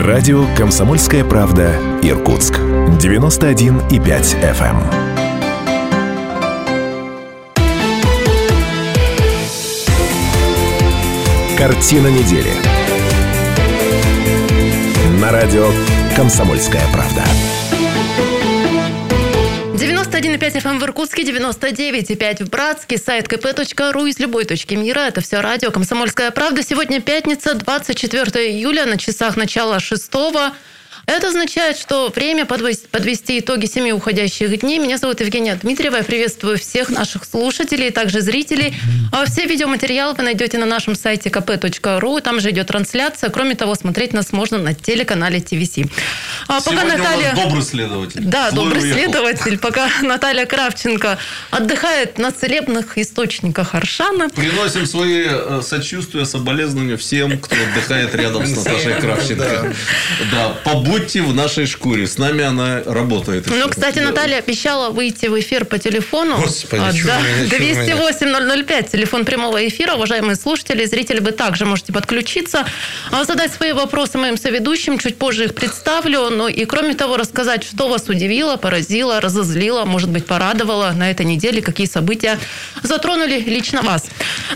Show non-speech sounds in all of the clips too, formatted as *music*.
Радио «Комсомольская правда» Иркутск. 91,5 FM. Картина недели. На радио «Комсомольская правда». 91,5 FM в Иркутске, 99,5 в Братске, сайт kp.ru из любой точки мира. Это все радио «Комсомольская правда». Сегодня пятница, 24 июля, на часах начала 6 это означает, что время подвести итоги семи уходящих дней. Меня зовут Евгения Дмитриева. Я приветствую всех наших слушателей, и также зрителей. А все видеоматериалы вы найдете на нашем сайте kp.ru. Там же идет трансляция. Кроме того, смотреть нас можно на телеканале ТВС. А пока Сегодня Наталья... добрый следователь. Да, Злой добрый уехал. следователь. Пока *laughs* Наталья Кравченко отдыхает на целебных источниках Аршана. Приносим свои э, сочувствия, соболезнования всем, кто отдыхает рядом с Наташей Кравченко. Да, побудь будьте в нашей шкуре. С нами она работает. Ну, кстати, Наталья обещала выйти в эфир по телефону. Господи, а, да, 208-005, телефон прямого эфира. Уважаемые слушатели, зрители, вы также можете подключиться, а задать свои вопросы моим соведущим. Чуть позже их представлю. Ну и, кроме того, рассказать, что вас удивило, поразило, разозлило, может быть, порадовало на этой неделе, какие события затронули лично вас.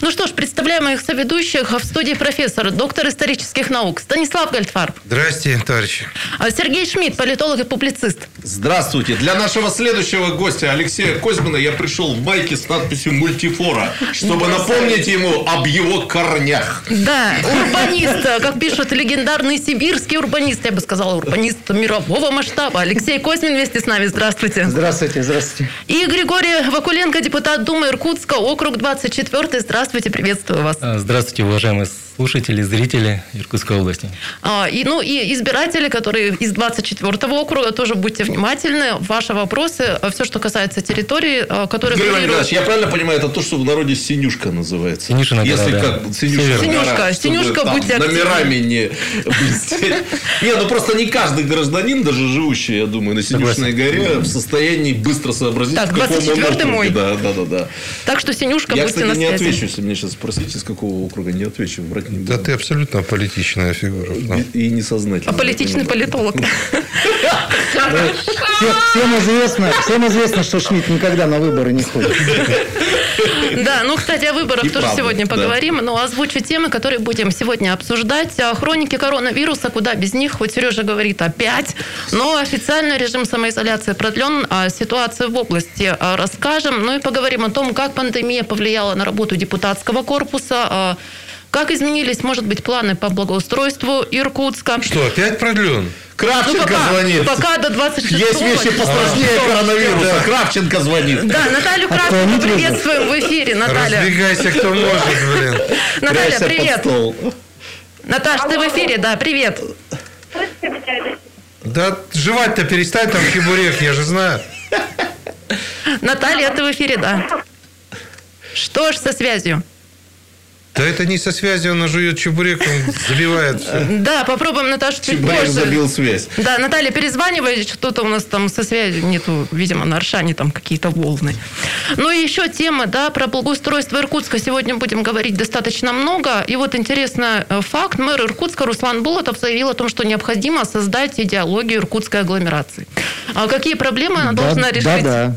Ну что ж, представляем моих соведущих в студии профессор, доктор исторических наук Станислав Гальтфарб. Здрасте, товарищи. А Сергей Шмидт, политолог и публицист. Здравствуйте. Для нашего следующего гостя Алексея Козьмина я пришел в майке с надписью «Мультифора», чтобы напомнить ему об его корнях. Да, урбанист, как пишут легендарный сибирский урбанист, я бы сказала, урбанист мирового масштаба. Алексей Козьмин вместе с нами. Здравствуйте. Здравствуйте, здравствуйте. И Григорий Вакуленко, депутат Думы Иркутска, округ 24. Здравствуйте, приветствую вас. Здравствуйте, уважаемые слушатели, зрители Иркутской области. А, и, ну и избиратели, которые из 24 округа, тоже будьте внимательны. Ваши вопросы, а, все, что касается территории, а, которые... Григорий Николаевич, я правильно понимаю, это то, что в народе Синюшка называется? Синюшина Если гора, как, да. Синюшка, Синюшка, гора, Синюшка, будьте Номерами не. Не, ну просто не каждый гражданин, даже живущий, я думаю, на Синюшной горе, в состоянии быстро сообразить, так, 24 мой. Да, да, да, да. Так что Синюшка, будьте на связи. Я, кстати, не отвечу, если меня сейчас спросите, из какого округа, не отвечу, врать не буду. Да ты абсолютно политичная фигура. И, и несознательная. А политичный политолог. Всем известно, всем известно, что Шмидт никогда на выборы не ходит. Да, ну, кстати, о выборах тоже сегодня поговорим, но озвучу темы, которые будем сегодня обсуждать. Хроники коронавируса, куда без них, хоть Сережа говорит опять, но официально режим самоизоляции продлен, а ситуацию в области а, расскажем, ну и поговорим о том, как пандемия повлияла на работу депутатского корпуса, а, как изменились, может быть, планы по благоустройству Иркутска? Что, опять продлен? Кравченко ну, пока, звонит. Пока до 26 Есть вещи посложнее а, коронавируса. Да. Кравченко звонит. Да, Наталью а Кравченко приветствуем в эфире. Наталья. Разбегайся, кто может, блин. *laughs* Наталья, привет. Наташ, ты в эфире, да, привет. Да жевать-то перестань, там чебурек, я же знаю. Наталья, ты в эфире, да. Что ж со связью? Да это не со связью, она жует чебурек, он забивает все. Да, попробуем, Наташа, чуть Чебурек позже. забил связь. Да, Наталья, перезванивай, что-то у нас там со связью нету, видимо, на Аршане там какие-то волны. Ну и еще тема, да, про благоустройство Иркутска сегодня будем говорить достаточно много. И вот интересный э, факт, мэр Иркутска Руслан Булатов заявил о том, что необходимо создать идеологию иркутской агломерации. А какие проблемы она да, должна решить? Да, да.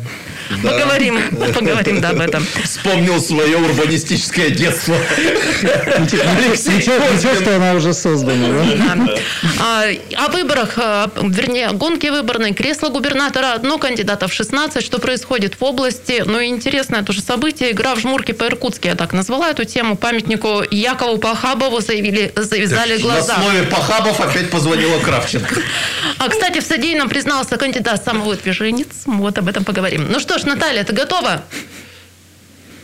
Да. Поговорим, *laughs* поговорим да, об этом. Вспомнил свое урбанистическое детство. *laughs* Ничего, что она уже создана. Да? А, о выборах, а, вернее, гонке выборной, кресло губернатора, одно кандидатов 16, что происходит в области. Ну, и интересное тоже событие. Игра в жмурки по-иркутски, я так назвала эту тему. Памятнику Якову Пахабову заявили, завязали глаза. На основе Пахабов опять позвонила Кравченко. А, кстати, в содеянном признался кандидат самовыдвиженец. Вот об этом поговорим. Ну что ж, Наталья, ты готова?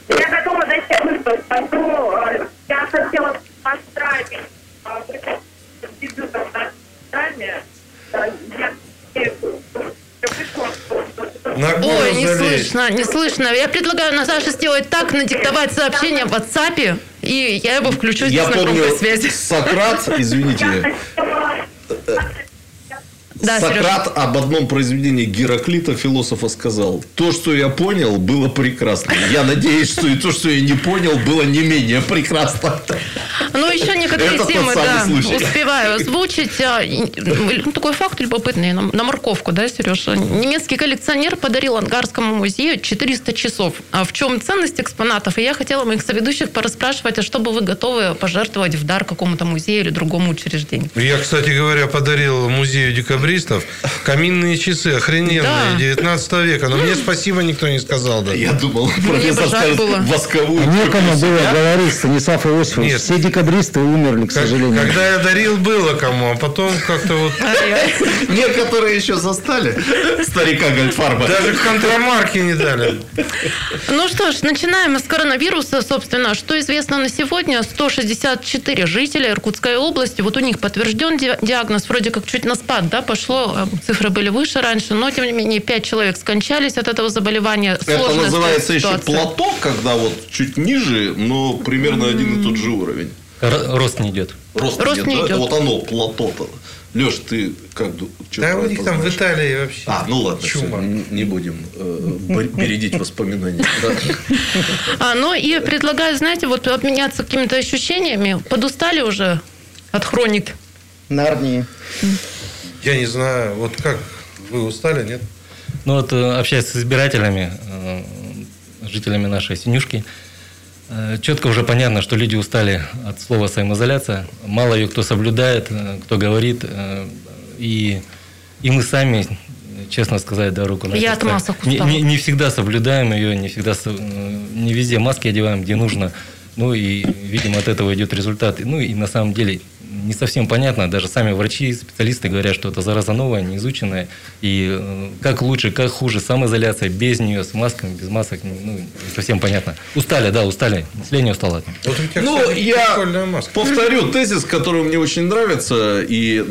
Я готова зайти в Я хотела поздравить дебютом Ой, не слышно, не слышно. Я предлагаю Наташе сделать так, надиктовать сообщение в WhatsApp, и я его включу здесь я на помню, связи. Сократ, извините, Да, Сократ об одном произведении Гераклита, философа, сказал, то, что я понял, было прекрасно. Я надеюсь, что и то, что я не понял, было не менее прекрасно. Ну, еще некоторые Это темы, да, случай. успеваю озвучить. А, ну, Такой факт любопытный, на, морковку, да, Сережа? Немецкий коллекционер подарил Ангарскому музею 400 часов. А в чем ценность экспонатов? И я хотела моих соведущих порасспрашивать, а что бы вы готовы пожертвовать в дар какому-то музею или другому учреждению? Я, кстати говоря, подарил музею декабристов каминные часы, охрененные, Да. 19 века. Но мне спасибо никто не сказал. Да. Я думал, профессор скажет было. восковую. Некому копию было себя. говорить, Станислав Иосифович. Нет. Все декабристы умерли, к Как- сожалению. когда я дарил, было кому, а потом как-то вот... Некоторые еще застали старика Гольдфарба. Даже контрамарки не дали. Ну что ж, начинаем с коронавируса, собственно. Что известно на сегодня? 164 жителя Иркутской области. Вот у них подтвержден ди- диагноз. Вроде как чуть на спад да, пошло. Э, Цифры были выше раньше. Но, тем не менее, 5 человек скончались от этого заболевания. Это Сложная называется еще плато, когда вот чуть ниже, но примерно один и тот же уровень. Рост не идет. Рост, Рост нет, не да? идет. Вот оно, плато-то. Леш, ты как Да у них там в? Италии вообще. А, ну ладно, Чума. всё, н- не будем э, бередить воспоминания. А, ну и предлагаю, знаете, вот обменяться какими-то ощущениями. Подустали уже от хроник? Нарнии. Я не знаю, вот как, вы устали, нет? Ну вот, э, общаясь с избирателями, э, жителями нашей Синюшки, э, четко уже понятно, что люди устали от слова самоизоляция. Мало ее кто соблюдает, кто говорит. И, и мы сами, честно сказать, да, руку на Я от масок не, не- не всегда соблюдаем ее, не всегда, не везде маски одеваем, где нужно. Ну и, видимо, от этого идет результат. Ну и на самом деле не совсем понятно, даже сами врачи, специалисты говорят, что это зараза новая, неизученная. И э, как лучше, как хуже, самоизоляция без нее, с масками, без масок, ну, не совсем понятно. Устали, да, устали. Население устало. от. Вот у тебя, Ну, кстати, я маска. повторю тезис, который мне очень нравится, и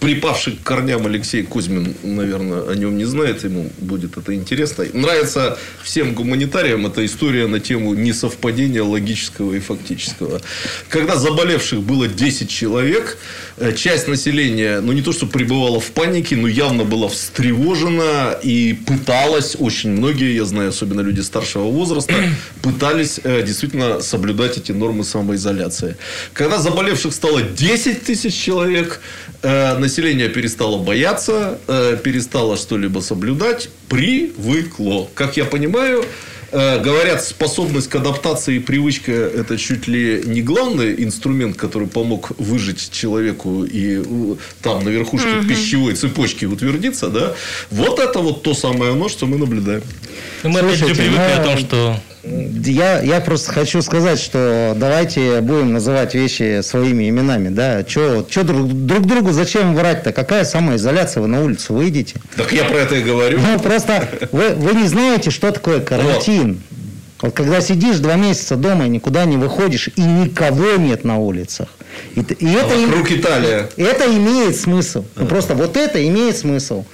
припавший к корням Алексей Кузьмин, наверное, о нем не знает, ему будет это интересно. Нравится всем гуманитариям эта история на тему несовпадения логического и фактического. Когда заболевших было 10 человек, э, часть населения, ну не то, что пребывала в панике, но явно была встревожена и пыталась, очень многие, я знаю, особенно люди старшего возраста, *clears throat* пытались э, действительно соблюдать эти нормы самоизоляции. Когда заболевших стало 10 тысяч человек, э, население перестало бояться, перестало что-либо соблюдать, привыкло. Как я понимаю, говорят, способность к адаптации и привычка – это чуть ли не главный инструмент, который помог выжить человеку и э, там на верхушке пищевой цепочки утвердиться, да? Вот это вот то самое оно, что мы наблюдаем. Ну, мы опять же Слушайте, привыкли ну, о том, что Я, я просто хочу сказать, что давайте будем называть вещи своими именами. Да? Че друг, друг другу зачем врать-то? Какая самоизоляция? Вы на улицу выйдете? Так я про это и говорю. Ну, просто вы, вы не знаете, что такое карантин. Вот когда сидишь два месяца дома и никуда не выходишь, и никого нет на улицах. И, и это, им- Вокруг Италия. это имеет смысл. Ну, просто вот это имеет смысл.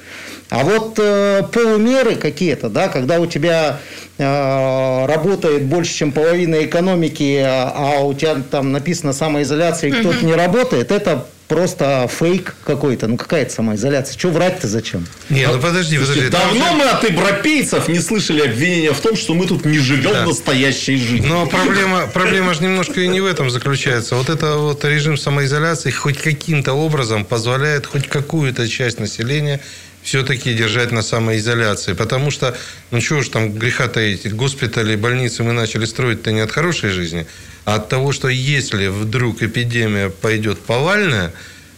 А вот э, полумеры какие-то, да, когда у тебя э, работает больше, чем половина экономики, а, у тебя там написано самоизоляция, и кто-то не работает, это просто фейк какой-то. Ну какая это самоизоляция? Что врать-то зачем? Не, ну подожди, подожди. Давно мы от европейцев не слышали обвинения в том, что мы тут не живем Да. настоящей жизнью. Но проблема, проблема же немножко и не в этом заключается. Вот это вот режим самоизоляции хоть каким-то образом позволяет хоть какую-то часть населения все-таки держать на самоизоляции. Потому что, ну чего ж там греха таить, госпитали, больницы мы начали строить-то не от хорошей жизни, а от того, что если вдруг эпидемия пойдет повальная,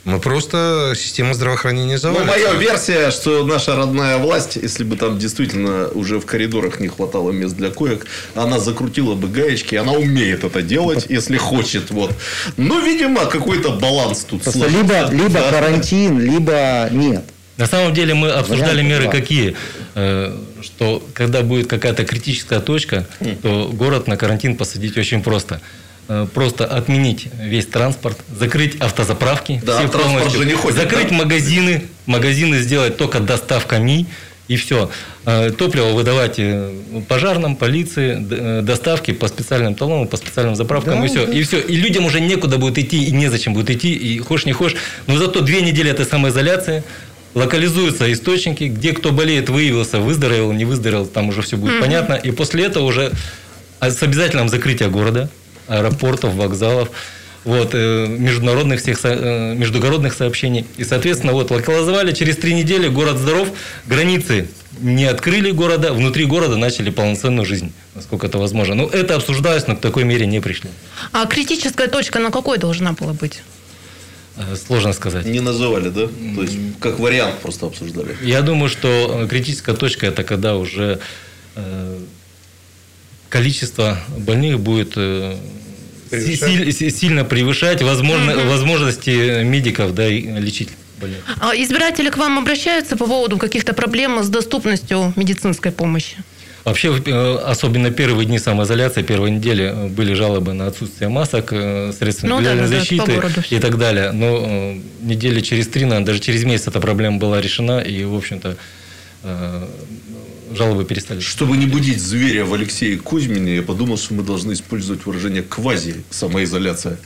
мы просто система здравоохранения Ну, завалится. моя версия, что наша родная власть, если бы там действительно уже в коридорах не хватало мест для коек, она закрутила бы гаечки, она умеет это делать, если хочет. Вот. Но, видимо, какой-то баланс тут либо, либо Да. карантин, либо нет. На самом деле мы обсуждали Варианты меры два. какие, Э, что когда будет какая-то критическая точка, то город на карантин посадить очень просто. Э, Просто отменить весь транспорт, закрыть автозаправки, Да, все транспорт полностью, же не ходит, закрыть да? магазины, магазины сделать только доставками и все. Топливо выдавать э, пожарным, полиции, э, доставки по специальным талонам, по специальным заправкам и все. И все. И людям уже некуда будет идти и незачем будет идти, и хочешь не хочешь. Но зато две недели этой самоизоляции локализуются источники, где кто болеет, выявился, выздоровел, не выздоровел, там уже все будет понятно. И после этого уже с обязательным закрытием города, аэропортов, вокзалов, вот, э, международных всех, э, междугородных сообщений. И, соответственно, вот, локализовали, через три недели город здоров, границы не открыли города, внутри города начали полноценную жизнь, насколько это возможно. Ну, это обсуждалось, но к такой мере не пришли. А критическая точка на какой должна была быть? Э, Сложно сказать. Не называли, да? То есть, как вариант просто обсуждали. Я думаю, что э, критическая точка это когда уже э, количество больных будет си- сильно превышать возможно, возможности медиков да, и лечить больных. А избиратели к вам обращаются по поводу каких-то проблем с доступностью медицинской помощи? Вообще, э, особенно первые дни самоизоляции, первые недели э, были жалобы на отсутствие масок, э, средств Ну да, да, да, защиты всё. и так далее. Но недели через три, наверное, даже через месяц эта проблема была решена, и, в общем-то, жалобы перестали. Чтобы не будить зверя в Алексее Кузьмине, я подумал, что мы должны использовать выражение квази-самоизоляция.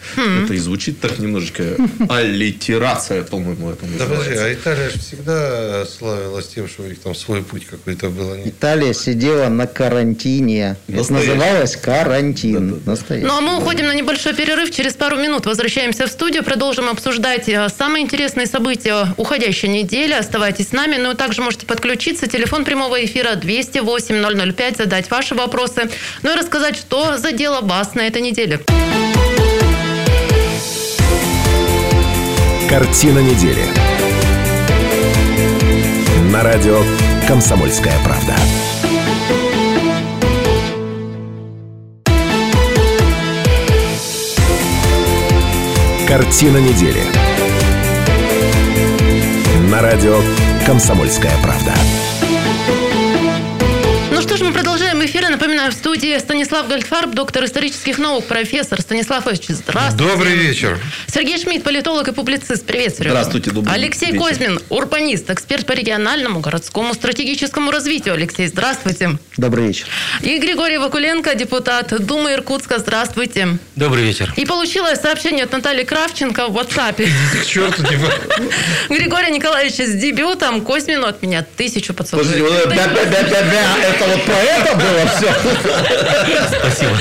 Это и звучит так немножечко аллитерация, по-моему, это Да подожди, а Италия же всегда славилась тем, что у них там свой путь какой-то был. Они- Италия сидела на карантине. Это Настоящий. называлось карантин. Настоящий. Ну а мы уходим на небольшой перерыв. Через пару минут возвращаемся в студию. Продолжим обсуждать э, самые интересные события уходящей недели. Оставайтесь с нами. Ну и также можете подключиться. Телефон прямого эфира 208-005. Задать ваши вопросы. Ну и рассказать, что задело вас на этой неделе. Картина недели. На радио «Комсомольская правда». Картина недели. На радио «Комсомольская правда». В студии Станислав Гольдфарб, доктор исторических наук, профессор. Станислав Ильич, здравствуйте. Добрый вечер. Сергей Шмидт, политолог и публицист. Приветствую. Здравствуйте, добрый Алексей вечер. Козьмин, урбанист, эксперт по региональному, городскому, стратегическому развитию. Алексей, здравствуйте. Добрый вечер. И Григорий Вакуленко, депутат Думы Иркутска. Здравствуйте. Добрый вечер. И получилось сообщение от Натальи Кравченко в WhatsApp. К черту, типа. Григорий Николаевич с дебютом. Козьмину от меня тысячу поцелуев. Это вот про это было все? Спасибо.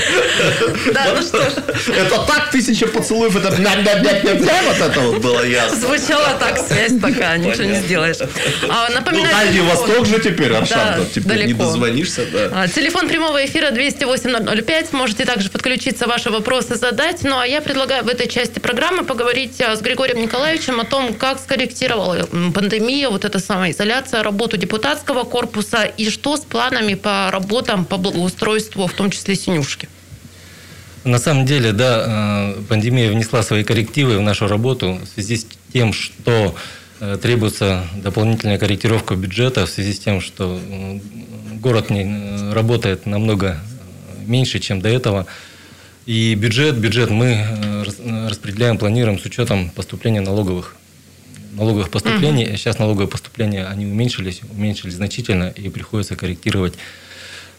Да, ну что ж, Это так тысяча поцелуев, это вот это вот было ясно. звучала так, связь такая, ничего не сделаешь. А, Ну, напоминаю, Дальний телефон. Восток же теперь, Аршан, теперь не дозвонишься, да. А, Телефон прямого эфира 208-005. Можете также подключиться, ваши вопросы задать. Ну, а я предлагаю в этой части программы поговорить а, с Григорием Николаевичем о том, как скорректировала пандемия, вот эта самая изоляция, работу депутатского корпуса и что с планами по работам, по благоустройству, в том числе Синюшки. На самом деле, да, э, пандемия внесла свои коррективы в нашу работу в связи с тем, что э, требуется дополнительная корректировка бюджета, в связи с тем, что город э, работает намного меньше, чем до этого. И бюджет, бюджет мы рас- распределяем, планируем с учетом поступления налоговых налоговых поступлений. Сейчас налоговые поступления, они уменьшились, уменьшились значительно, и приходится корректировать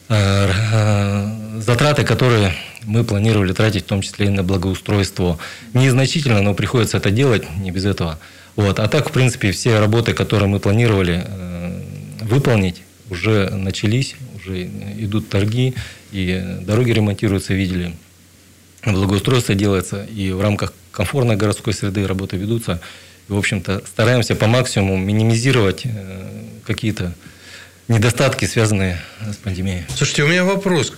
затраты, которые мы планировали тратить, в том числе и на благоустройство. Незначительно, но приходится это делать, не без этого. Вот. А так, в принципе, все работы, которые мы планировали э, выполнить, уже начались, уже идут торги, и дороги ремонтируются, видели. Благоустройство делается, и в рамках комфортной городской среды работы ведутся. И, в общем-то, стараемся по максимуму минимизировать э, какие-то недостатки, связанные с пандемией. Слушайте, у меня вопрос.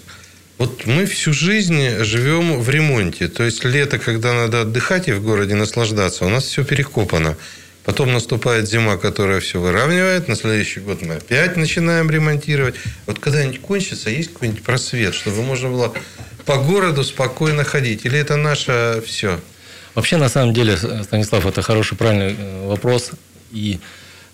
Вот мы всю жизнь живем в ремонте. То есть лето, когда надо отдыхать и в городе наслаждаться, у нас все перекопано. Потом наступает зима, которая все выравнивает. На следующий год мы опять начинаем ремонтировать. Вот когда-нибудь кончится, есть какой-нибудь просвет, чтобы можно было по городу спокойно ходить? Или это наше все? Вообще, на самом деле, Станислав, это хороший, правильный э, вопрос. И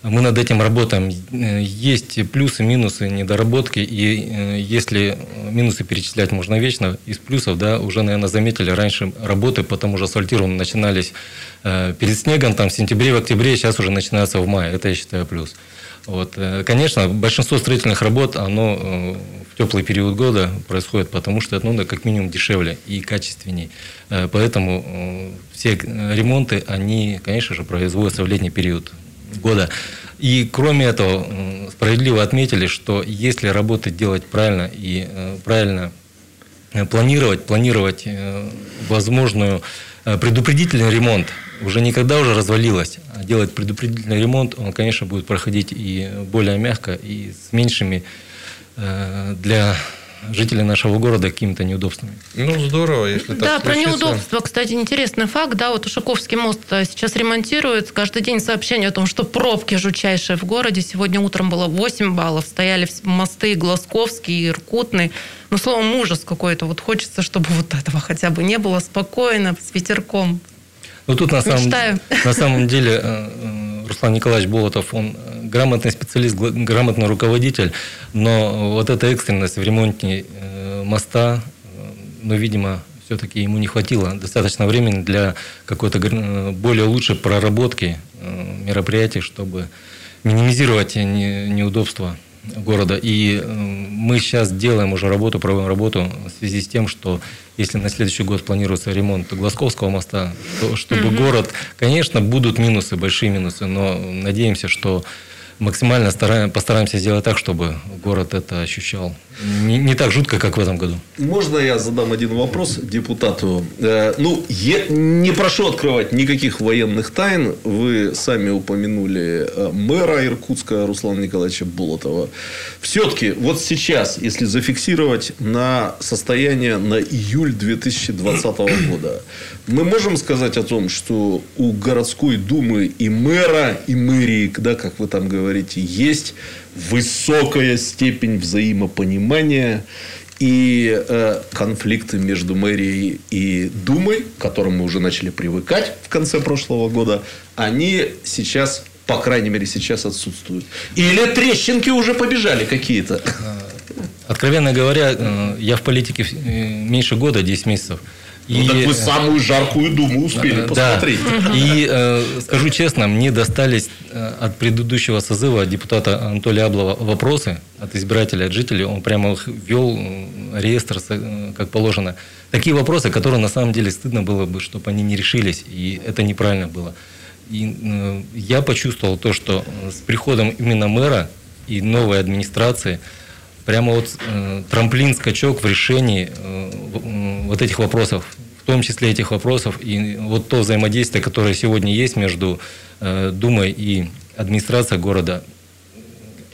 мы над этим работаем. Э, Есть плюсы, минусы, недоработки. И э, если минусы перечислять можно вечно, из плюсов, да, уже, наверное, заметили, раньше работы по тому же асфальтированию начинались э, перед снегом, там, в сентябре, в октябре, сейчас уже начинаются в мае. Это, я считаю, плюс. Вот. э, Конечно, большинство строительных работ, оно э, в теплый период года происходит, потому что это, ну, как минимум дешевле и качественней. Э, Поэтому э, все э, ремонты, они, конечно же, производятся в летний период года. И кроме этого, справедливо отметили, что если работать делать правильно и э, правильно э, планировать, планировать э, возможную предупредительный ремонт, уже никогда уже развалилось, а делать предупредительный ремонт, он, конечно, будет проходить и более мягко, и с меньшими для жителей нашего города какими-то неудобствами. Ну, здорово, если так Да, про случится. неудобства, кстати, интересный факт. Да, вот Ушаковский мост э, сейчас ремонтируют. Каждый день сообщение о том, что пробки жутчайшие в городе. Сегодня утром было 8 баллов. Стояли мосты Глазковский, Иркутный. Ну, словом, ужас какой-то. Вот хочется, чтобы вот этого хотя бы не было спокойно, с ветерком. Ну, тут на самом, Мечтаю. на самом деле э, э, Руслан Николаевич Болотов, он грамотный специалист, грамотный руководитель, но вот эта экстренность в ремонте э, моста, ну, видимо, все-таки ему не хватило достаточно времени для какой-то более лучшей проработки мероприятий, чтобы минимизировать не- неудобства города. И э, мы сейчас делаем уже работу, проводим работу в связи с тем, что если на следующий год планируется ремонт Глазковского моста, то чтобы город, конечно, будут минусы, большие минусы, но надеемся, что максимально стараем, постараемся сделать так, чтобы город это ощущал. Не, не так жутко, как в этом году. Можно я задам один вопрос депутату? Э, ну, я не прошу открывать никаких военных тайн. Вы сами упомянули э, мэра Иркутска Руслана Николаевича Болотова. Все-таки вот сейчас, если зафиксировать на состояние на июль 2020 *clears throat* года, мы можем сказать о том, что у городской думы и мэра, и мэрии, да, как вы там говорите, есть высокая степень взаимопонимания и э, конфликты между мэрией и Думой, к которым мы уже начали привыкать в конце прошлого года, они сейчас, по крайней мере, сейчас отсутствуют. Или трещинки уже побежали какие-то. Откровенно говоря, э, я в политике э, меньше года, 10 месяцев. Ну, так вы самую жаркую Думу успели посмотреть. Да. И э, скажу честно, мне достались э, от предыдущего созыва депутата Анатолия Аблова вопросы от избирателей, от жителей. Он прямо их вел э, реестр, э, как положено. Такие вопросы, которые на самом деле стыдно было бы, чтобы они не решились, и это неправильно было. И э, я почувствовал то, что с приходом именно мэра и новой администрации прямо вот э, трамплин-скачок в решении э, вот этих вопросов, в том числе этих вопросов, и вот то взаимодействие, которое сегодня есть между э, Думой и администрацией города,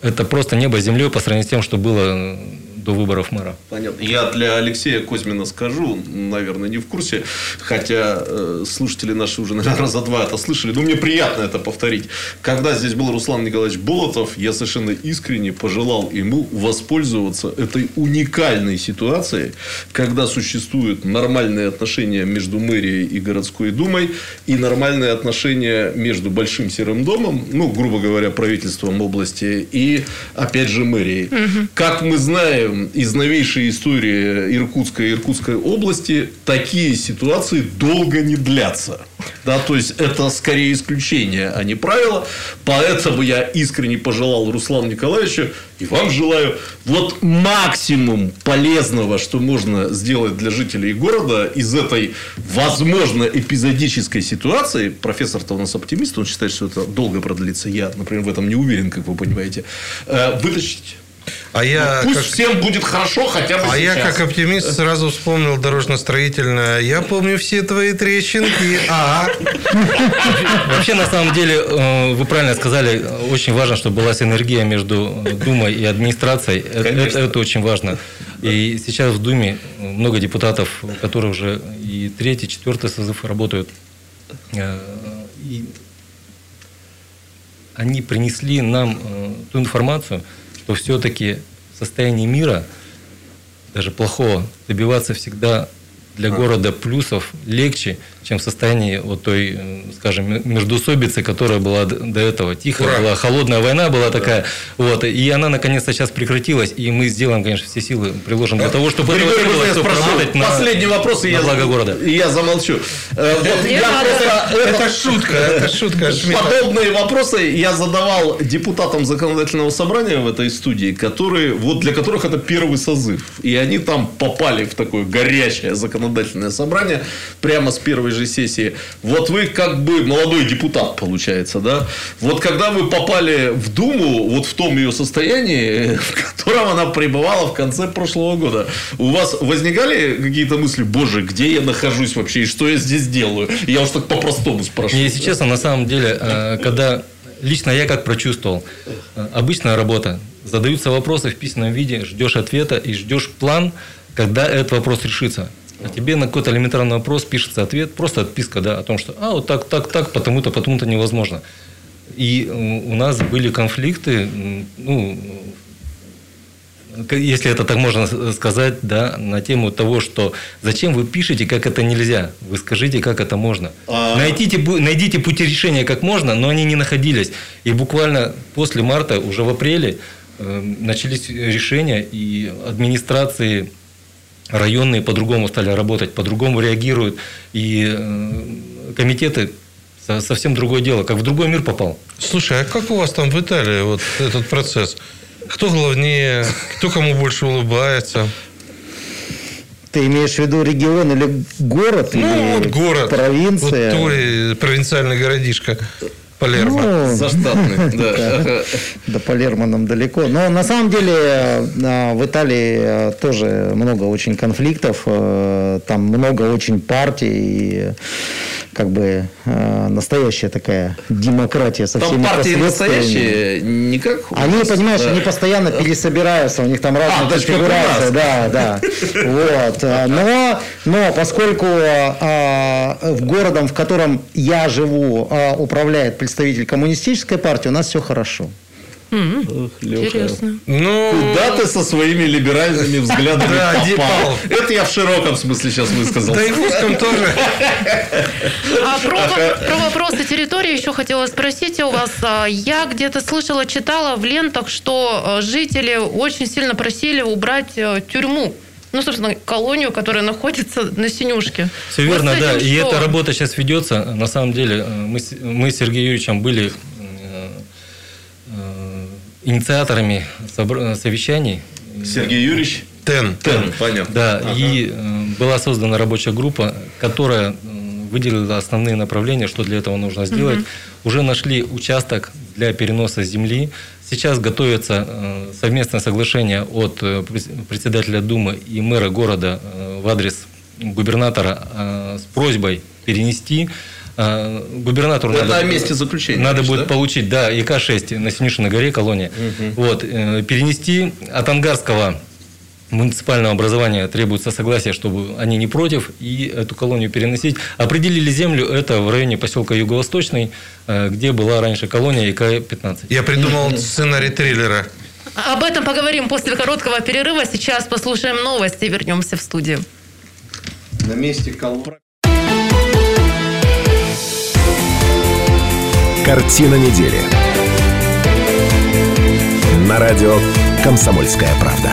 это просто небо с землей по сравнению с тем, что было до выборов мэра. Понятно. Я для Алексея Козьмина скажу, наверное, не в курсе, хотя э, слушатели наши уже, наверное, раза два это слышали, но мне приятно это повторить. Когда здесь был Руслан Николаевич Болотов, я совершенно искренне пожелал ему воспользоваться этой уникальной ситуацией, когда существуют нормальные отношения между мэрией и городской думой и нормальные отношения между Большим Серым домом, ну, грубо говоря, правительством области и, опять же, мэрией. Как мы знаем из новейшей истории Иркутской и Иркутской области, такие ситуации долго не длятся. Да, то есть, это скорее исключение, а не правило. Поэтому я искренне пожелал Руслану Николаевичу и вам желаю вот максимум полезного, что можно сделать для жителей города из этой, возможно, эпизодической ситуации. Профессор-то у нас оптимист, он считает, что это долго продлится. Я, например, в этом не уверен, как вы понимаете. Э, Вытащить. А я, Пусть как, всем будет хорошо хотя бы а я сейчас. как оптимист сразу вспомнил дорожно-строительное. Я помню все твои трещинки. *laughs* А, Вообще, на самом деле, э, вы правильно сказали, очень важно, чтобы была синергия между Думой и администрацией. Э. Это, это очень важно. И сейчас в Думе много депутатов, которые уже и третий, четвертый созыв работают. Э, И они принесли нам ту информацию, что все-таки в состоянии мира, даже плохого, добиваться всегда для города плюсов легче, чем в состоянии вот той, скажем, м- междоусобицы, которая была до этого. Тихая Ура. была, холодная война была такая. Вот, и она наконец-то сейчас прекратилась, и мы сделаем, конечно, все силы приложим для того, чтобы этого Григорий, не было, чтобы работать на, Последний вопрос, и на я, благо города. и я замолчу. Э, вот Не я надо. просто- это шутка, это шутка. *laughs* Подобные вопросы я задавал депутатам законодательного собрания в этой студии, которые, вот для которых это первый созыв. И они там попали в такое горячее законодательное законодательное собрание прямо с первой же сессии. Вот вы как бы молодой депутат, получается, да? Вот когда вы попали в Думу, вот в том ее состоянии, *laughs* в котором она пребывала в конце прошлого года, у вас возникали какие-то мысли, боже, где я нахожусь вообще и что я здесь делаю? Я уж так по-простому спрашиваю. Если честно, на самом деле, э, когда лично я как прочувствовал, э, обычная работа, задаются вопросы в письменном виде, ждешь ответа и ждешь план, когда этот вопрос решится. А тебе на какой-то элементарный вопрос пишется ответ, просто отписка, да, о том, что а, вот так, так, так, потому-то, потому-то невозможно. И э, у нас были конфликты, ну, если это так можно с- сказать, да, на тему того, что зачем вы пишете, как это нельзя, вы скажите, как это можно. А- Найдите, найдите пути решения как можно, но они не находились. И буквально после марта, уже в апреле, э, начались решения, и администрации районные по-другому стали работать, по-другому реагируют, и э, комитеты со- совсем другое дело, как в другой мир попал. Слушай, а как у вас там в Италии вот этот процесс? Кто главнее, кто кому больше улыбается? Ты имеешь в виду регион или город? Ну, или вот город. Провинция? Вот твой провинциальный городишко Палермо. Ну, Заштатный, *laughs* да. До Палермо нам далеко. Но на самом деле э, в Италии э, тоже много очень конфликтов, э, там много очень партий, и как бы настоящая такая демократия со Там всеми партии настоящие, не как... у Они, понимаешь, да. они постоянно пересобираются, у них там разные А, как у конфигурации, да, да. Вот. А, Но, но поскольку а, в городом, в котором я живу, а, управляет представитель коммунистической партии, у нас все хорошо. Ох, Лёха. Интересно. Ну, Куда ты со своими либеральными взглядами Да, попал? Это я в широком смысле сейчас высказал. да и в узком тоже. А про, про вопросы территории еще хотела спросить у вас. А, Я где-то слышала, читала в лентах, что э, жители очень сильно просили убрать э, тюрьму. Ну, собственно, колонию, которая находится на Синюшке. Все Вот верно, да. И что? эта работа сейчас ведется. На самом деле, э, мы, с- мы с Сергеем Юрьевичем были э, э, инициаторами совещаний. Сергей Юрьевич Тен. Тен, понятно. Да, Ага. и была создана рабочая группа, которая выделила основные направления, что для этого нужно сделать. Уже нашли участок для переноса земли. Сейчас готовится э, совместное соглашение от э, председателя Думы и мэра города э, в адрес губернатора с просьбой перенести. Губернатору Это надо- о месте заключения, Надо значит, будет да? получить, да, ИК-6 на Синюшиной горе, колония. Вот, э, перенести от Ангарского муниципального образования требуется согласие, чтобы они не против, и эту колонию переносить. Определили землю, это в районе поселка Юго-Восточный, э, где была раньше колония ИК-15. Я придумал сценарий триллера. Об этом поговорим после короткого перерыва. Сейчас послушаем новости и вернемся в студию. На месте колонии. Картина недели. На радио «Комсомольская правда».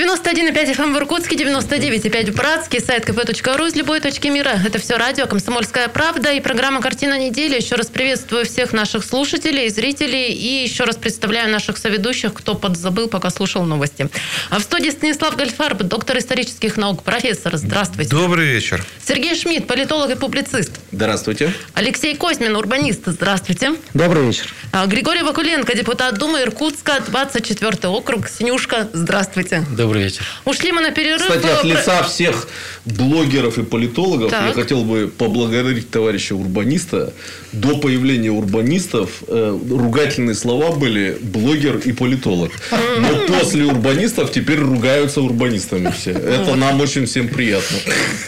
91,5 FM в Иркутске, 99,5 в Братске, сайт kp.ru из любой точки мира. Это все радио «Комсомольская правда» и программа «Картина недели». Еще раз приветствую всех наших слушателей, зрителей и еще раз представляю наших соведущих, кто подзабыл, пока слушал новости. А в студии Станислав Гольфарб, доктор исторических наук, профессор. Здравствуйте. Добрый вечер. Сергей Шмидт, политолог и публицист. Здравствуйте. Алексей Козьмин, урбанист. Здравствуйте. Добрый вечер. А, Григорий Вакуленко, депутат Думы Иркутска, 24 округ, Синюшка. Здравствуйте. Добрый вечер. Ушли мы на перерыв. Кстати, от Про- лица всех блогеров и политологов Так. я хотел бы поблагодарить товарища урбаниста. До появления урбанистов э, ругательные слова были блогер и политолог. Но после урбанистов теперь ругаются урбанистами все. Это нам очень всем приятно.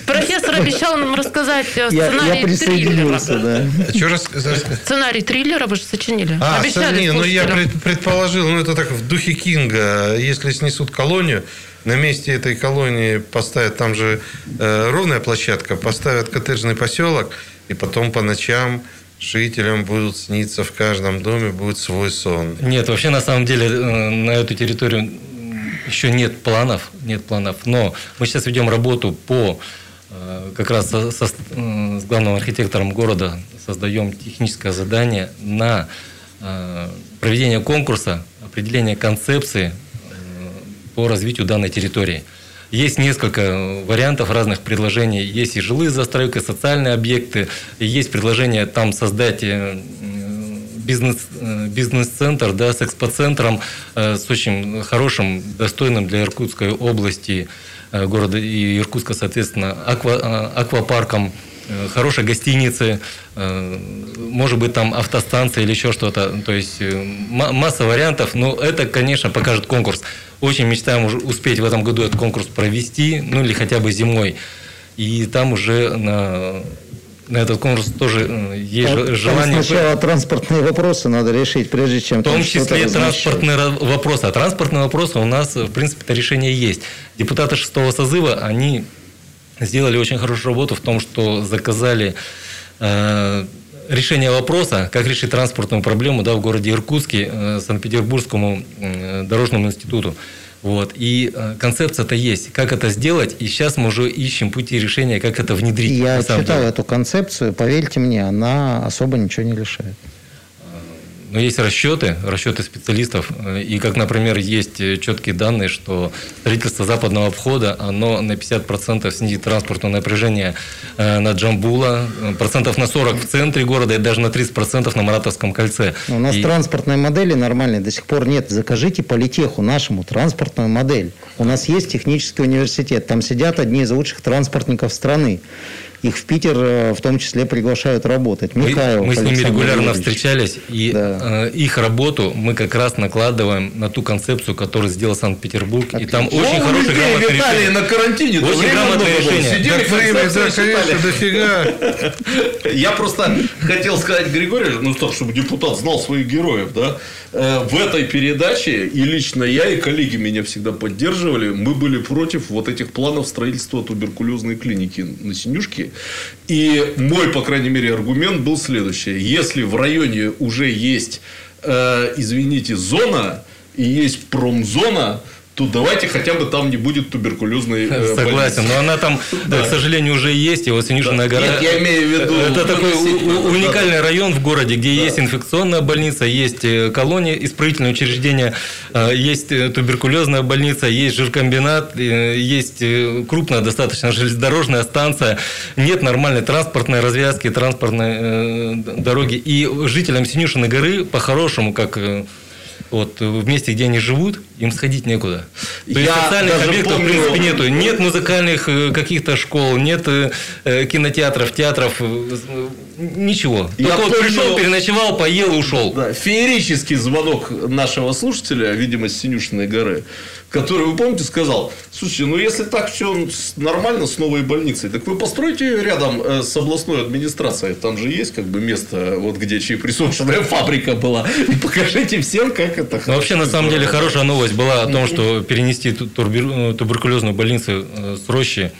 Профессор обещал нам рассказать э, Я, я сценарий присоединился, триллера. да. Что раз... Сценарий триллера вы же сочинили. А, Обещали не, ну я пред- предположил, ну это так в духе Кинга, если снесут колонию, на месте этой колонии поставят, там же э, ровная площадка, поставят коттеджный поселок, и потом по ночам жителям будут сниться в каждом доме будет свой сон. Нет, вообще на самом деле э, на эту территорию еще нет планов, нет планов, но мы сейчас ведем работу по э, как раз со- со- э, с главным архитектором города создаем техническое задание на проведение конкурса, определение концепции по развитию данной территории. Есть несколько вариантов разных предложений. Есть и жилые застройки, социальные объекты. И есть предложение там создать э, бизнес, э, бизнес-центр да, с экспоцентром, э, с очень хорошим, достойным для Иркутской области, города и Иркутска, соответственно, аква, аквапарком, хорошей гостиницы, может быть, там автостанция или еще что-то. То есть ма- масса вариантов, но это, конечно, покажет конкурс. Очень мечтаем уже успеть в этом году этот конкурс провести, ну или хотя бы зимой. И там уже на, на этот конкурс тоже э, есть Там- же- там желание... сначала транспортные вопросы надо решить, прежде чем В том числе транспортные ра- вопросы. А транспортные вопросы у нас, в принципе, это решение есть. Депутаты шестого созыва, они сделали очень хорошую работу в том, что заказали э, решение вопроса, как решить транспортную проблему да, в городе Иркутске э, Санкт-Петербургскому э, дорожному институту. Вот. И э, концепция-то есть. Как это сделать? И сейчас мы уже ищем пути решения, как это внедрить. Я читал деле. эту концепцию, поверьте мне, она особо ничего не решает. Но есть расчеты, расчеты специалистов, и как, например, есть э, четкие данные, что строительство западного обхода, оно на 50% снизит транспортное напряжение э, на Джамбула, э, процентов на 40 в центре города и даже на 30% на Маратовском кольце. У нас И- транспортной модели нормальной до сих пор нет. Закажите политеху нашему транспортную модель. У нас есть технический университет. Там сидят одни из лучших транспортников страны. Их в Питер э, в том числе приглашают работать. Мы, Михайлов мы с ними регулярно Юрьевич. встречались, и Да. э, их работу мы как раз накладываем на ту концепцию, которую сделал Санкт-Петербург. И там очень Ну, хорошее людей грамотное в Италии решение. на карантине. Очень грамотное решение. Сидели, время, да, конечно, дофига. Я просто хотел сказать Григорию, ну так, чтобы депутат знал своих героев, да. Э, В этой передаче и лично я, и коллеги меня всегда поддерживали, мы были против вот этих планов строительства туберкулезной клиники на Синюшке. И мой, по крайней мере, аргумент был следующий. Если в районе уже есть, э, извините, зона, и есть промзона, то давайте хотя бы там не будет туберкулезной э, Согласен, больницы. но она там, *laughs* Да. к сожалению, уже есть. И вот Синюшина Да. гора. Нет, я имею в виду Это такой у- относительно, у- да. уникальный район в городе, где есть инфекционная больница, есть э, колония, исправительное учреждение, э, есть э, туберкулезная больница, есть жиркомбинат, э, есть э, крупная достаточно железнодорожная станция, нет нормальной транспортной развязки, транспортной э, дороги. И жителям Синюшиной горы, по-хорошему, как э, вот в месте, где они живут, им сходить некуда. То есть социальных объектов, помню- в принципе, нету. Нет музыкальных э, каких-то школ, нет э, э, кинотеатров, театров, ничего. Я Только вот помню- пришел, переночевал, поел ушел. Да, феерический звонок нашего слушателя, видимо, с Синюшиной горы, который, вы помните, сказал, слушайте, ну если так все нормально с новой больницей, так вы постройте рядом э, с областной администрацией, там же есть как бы место, вот где чаеприсушенная *laughs* фабрика была, и покажите всем, как это Но вообще, на самом деле, хорошо. хорошая новость была о том, что перенести э, туберкулезную больницу э, с Рощи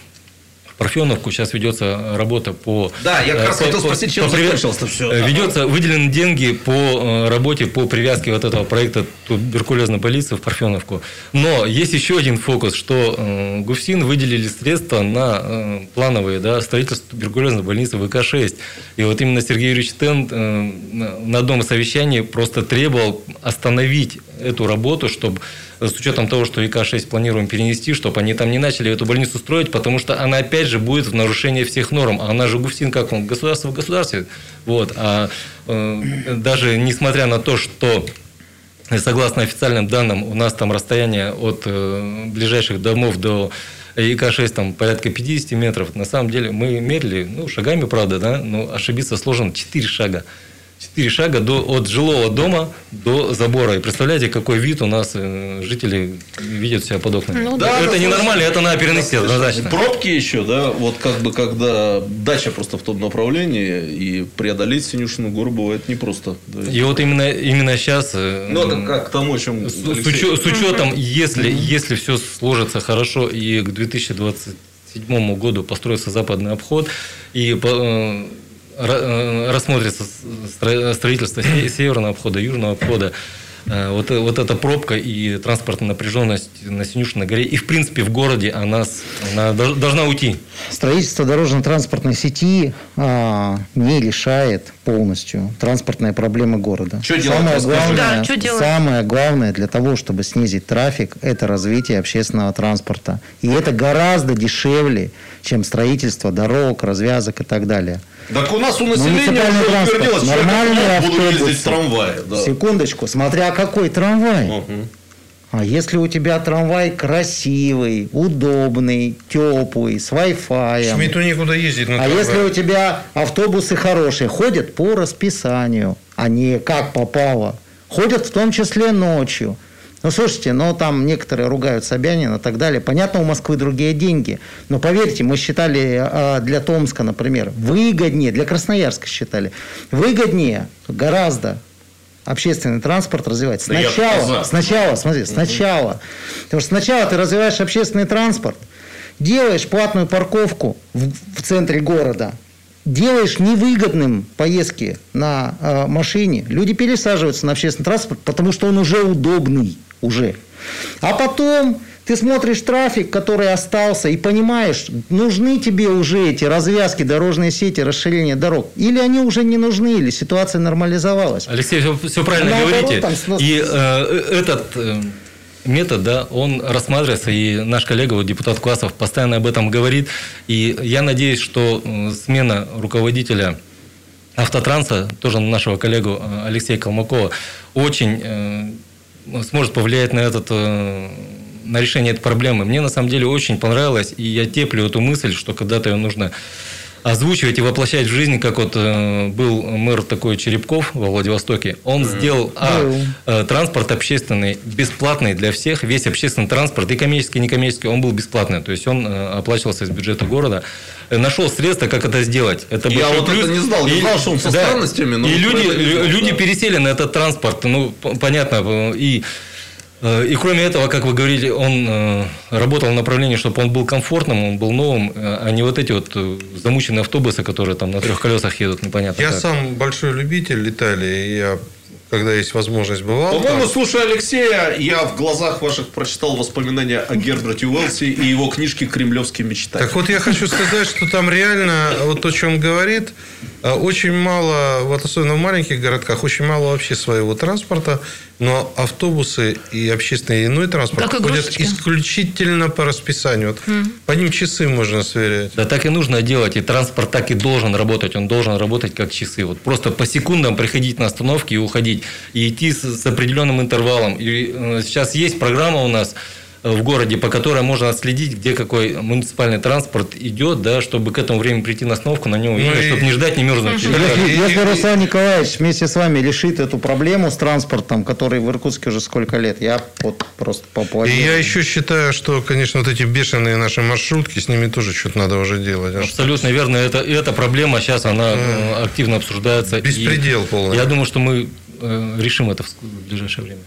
Парфеновку. Сейчас ведется работа по... Да, я как э, раз по- хотел спросить, чем привя- закончилось-то всё. Э, Ведется, выделены деньги по э, работе по привязке вот этого проекта туберкулезной больницы в Парфеновку. Но есть еще один фокус, что э, ГУФСИН выделили средства на плановые да, строительство туберкулезной больницы ВК-6. И вот именно Сергей Юрьевич Тен на одном из совещаний просто требовал остановить эту работу, чтобы с учетом того, что ИК-6 планируем перенести, чтобы они там не начали эту больницу строить, потому что она опять же будет в нарушении всех норм. А она же ГУФСИН, как он, государство в государстве. Вот. А э, даже несмотря на то, что согласно официальным данным, у нас там расстояние от э, ближайших домов до ИК-6 там порядка 50 метров. На самом деле мы мерили, ну, шагами, правда, да, но ошибиться сложно 4 шага. 4 шага до, от жилого дома до забора. И представляете, какой вид у нас э, жители видят себя под окнами. Ну да. это ненормально, это надо перенести однозначно. Пробки еще, да, вот как бы когда дача просто в том направлении, и преодолеть Синюшину гору бывает непросто. Да. И вот именно, именно сейчас... Ну, это как к тому, о чем С, Алексей- с учетом, если, если все сложится хорошо и к 2027 году построится западный обход и э, э, рассмотрится с- стро- строительство се- северного обхода, южного обхода, э, вот, э, вот эта пробка и транспортная напряженность на Синюшиной горе, и в принципе в городе она, она должна уйти. Строительство дорожно-транспортной сети а, не решает полностью транспортные проблемы города. Что делать, самое, расскажи. главное, Да, что делать? самое главное для того, чтобы снизить трафик, это развитие общественного транспорта. И это гораздо дешевле, чем строительство дорог, развязок и так далее. Так у нас у населения Муниципальный уже утвердилось, что нормальные я буду ездить трамвае. Да. Секундочку, смотря какой трамвай. Мгм. А если у тебя трамвай красивый, удобный, теплый, с Wi-Fi. Шмидту некуда ездить на А трамвае. если у тебя автобусы хорошие, ходят по расписанию, а не как попало. Ходят в том числе ночью. Ну, слушайте, ну, там некоторые ругают Собянина и так далее. Понятно, у Москвы другие деньги. Но поверьте, мы считали а, для Томска, например, выгоднее, для Красноярска считали, выгоднее гораздо общественный транспорт развивать. Да Сначала, за. сначала, смотри, сначала. Потому что сначала ты развиваешь общественный транспорт, делаешь платную парковку в, в центре города, делаешь невыгодным поездки на э, машине, люди пересаживаются на общественный транспорт, потому что он уже удобный, уже. А потом ты смотришь трафик, который остался, и понимаешь, нужны тебе уже эти развязки, дорожные сети, расширение дорог. Или они уже не нужны, или ситуация нормализовалась. Алексей, все, правильно Наоборот, говорите. там И э, этот э, метод, да, он рассматривается, и наш коллега, вот, депутат Классов, постоянно об этом говорит. И я надеюсь, что э, смена руководителя автотранса, тоже нашего коллегу э, Алексея Калмакова, очень э, сможет повлиять на этот э, на решение этой проблемы. Мне на самом деле очень понравилось, и я теплю эту мысль, что когда-то ее нужно озвучивать и воплощать в жизнь, как вот э, был мэр такой Черепков во Владивостоке. Он сделал а, э, транспорт общественный бесплатный для всех, весь общественный транспорт, и коммерческий, и некоммерческий, он был бесплатный. То есть он э, оплачивался из бюджета города. Нашел средства, как это сделать. Это Я вот это плюс. не знал. Я знал, что он со странностями, но И вот люди, это люди да. пересели на этот транспорт. Ну, понятно. И и кроме этого, как вы говорили, он э, работал в направлении, чтобы он был комфортным, он был новым, э, а не вот эти вот э, замученные автобусы, которые там на трех колесах едут, непонятно Я как. сам большой любитель Италии. и Я, когда есть возможность, бывал По-моему, там. слушая Алексея, я в глазах ваших прочитал воспоминания о Герберте Уэллсе и его книжке «Кремлевский мечтатель». Так вот, я хочу сказать, что там реально, вот то, что он говорит, э, очень мало, вот особенно в маленьких городках, очень мало вообще своего транспорта, но автобусы и общественный и иной транспорт Как ходят игрушечки. исключительно по расписанию. Вот По ним часы можно сверять. Да так и нужно делать, и транспорт так и должен работать, он должен работать как часы. Вот просто по секундам приходить на остановки и уходить, и идти с, с определенным интервалом. И э, сейчас есть программа у нас в городе, по которой можно отследить, где какой муниципальный транспорт идет, да, чтобы к этому времени прийти на остановку, на него, Ну и- чтобы не ждать, не мерзнуть. Если, и- если и- Руслан Николаевич вместе с вами решит эту проблему с транспортом, который в Иркутске уже сколько лет, я вот просто И поаплодирую. я еще считаю, что, конечно, вот эти бешеные наши маршрутки, с ними тоже что-то надо уже делать. А что- Абсолютно верно. Это, и эта проблема сейчас, она э, активно обсуждается. И Беспредел полный. Я думаю, что мы э, решим это в ближайшее время.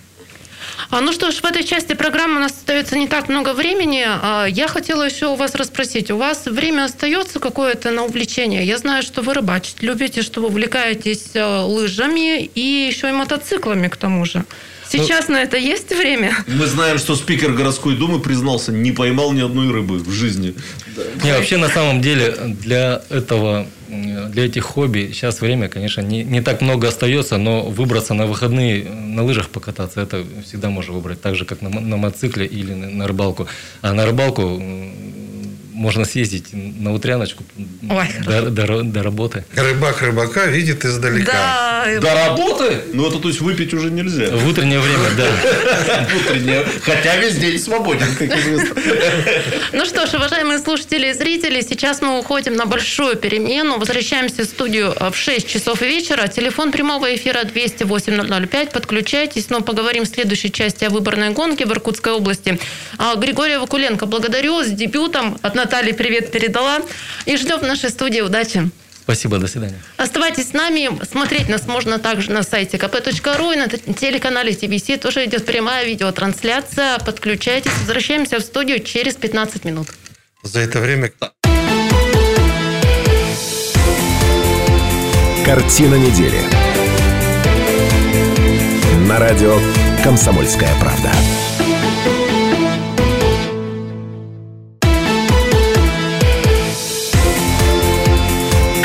А, ну что ж, в этой части программы у нас остается не так много времени. А, Я хотела еще у вас расспросить. У вас время остается какое-то на увлечение? Я знаю, что вы рыбачить любите, что вы увлекаетесь э, лыжами и еще и мотоциклами к тому же. Сейчас на это есть время? Мы знаем, что спикер городской думы признался, не поймал ни одной рыбы в жизни. Не, вообще на самом деле для этого, для этих хобби сейчас время, конечно, не, не так много остается, но выбраться на выходные э, на лыжах покататься, это всегда можно выбрать, так же как на, на мотоцикле или на, на рыбалку. А на рыбалку можно съездить на утряночку Ой, до, до до работы. Рыбак рыбака видит издалека. Да. До работы? Ну, это то есть выпить уже нельзя. В утреннее время, да. *laughs* Утреннее. Хотя весь день свободен, как известно. Ну что ж, уважаемые слушатели и зрители, сейчас мы уходим на большую перемену. Возвращаемся в студию э, в 6 часов вечера. Телефон прямого эфира 208-005. Подключайтесь, но поговорим в следующей части о выборной гонке в Иркутской области. А, Григория Вакуленко благодарю с дебютом. От Натальи привет передала. И ждем в нашей студии. Удачи! Спасибо, до свидания. Оставайтесь с нами. Смотреть нас можно также на сайте kp.ru и на телеканале TVC. Тоже идет прямая видеотрансляция. Подключайтесь. Возвращаемся в студию через 15 минут. За это время Картина недели. На радио «Комсомольская правда».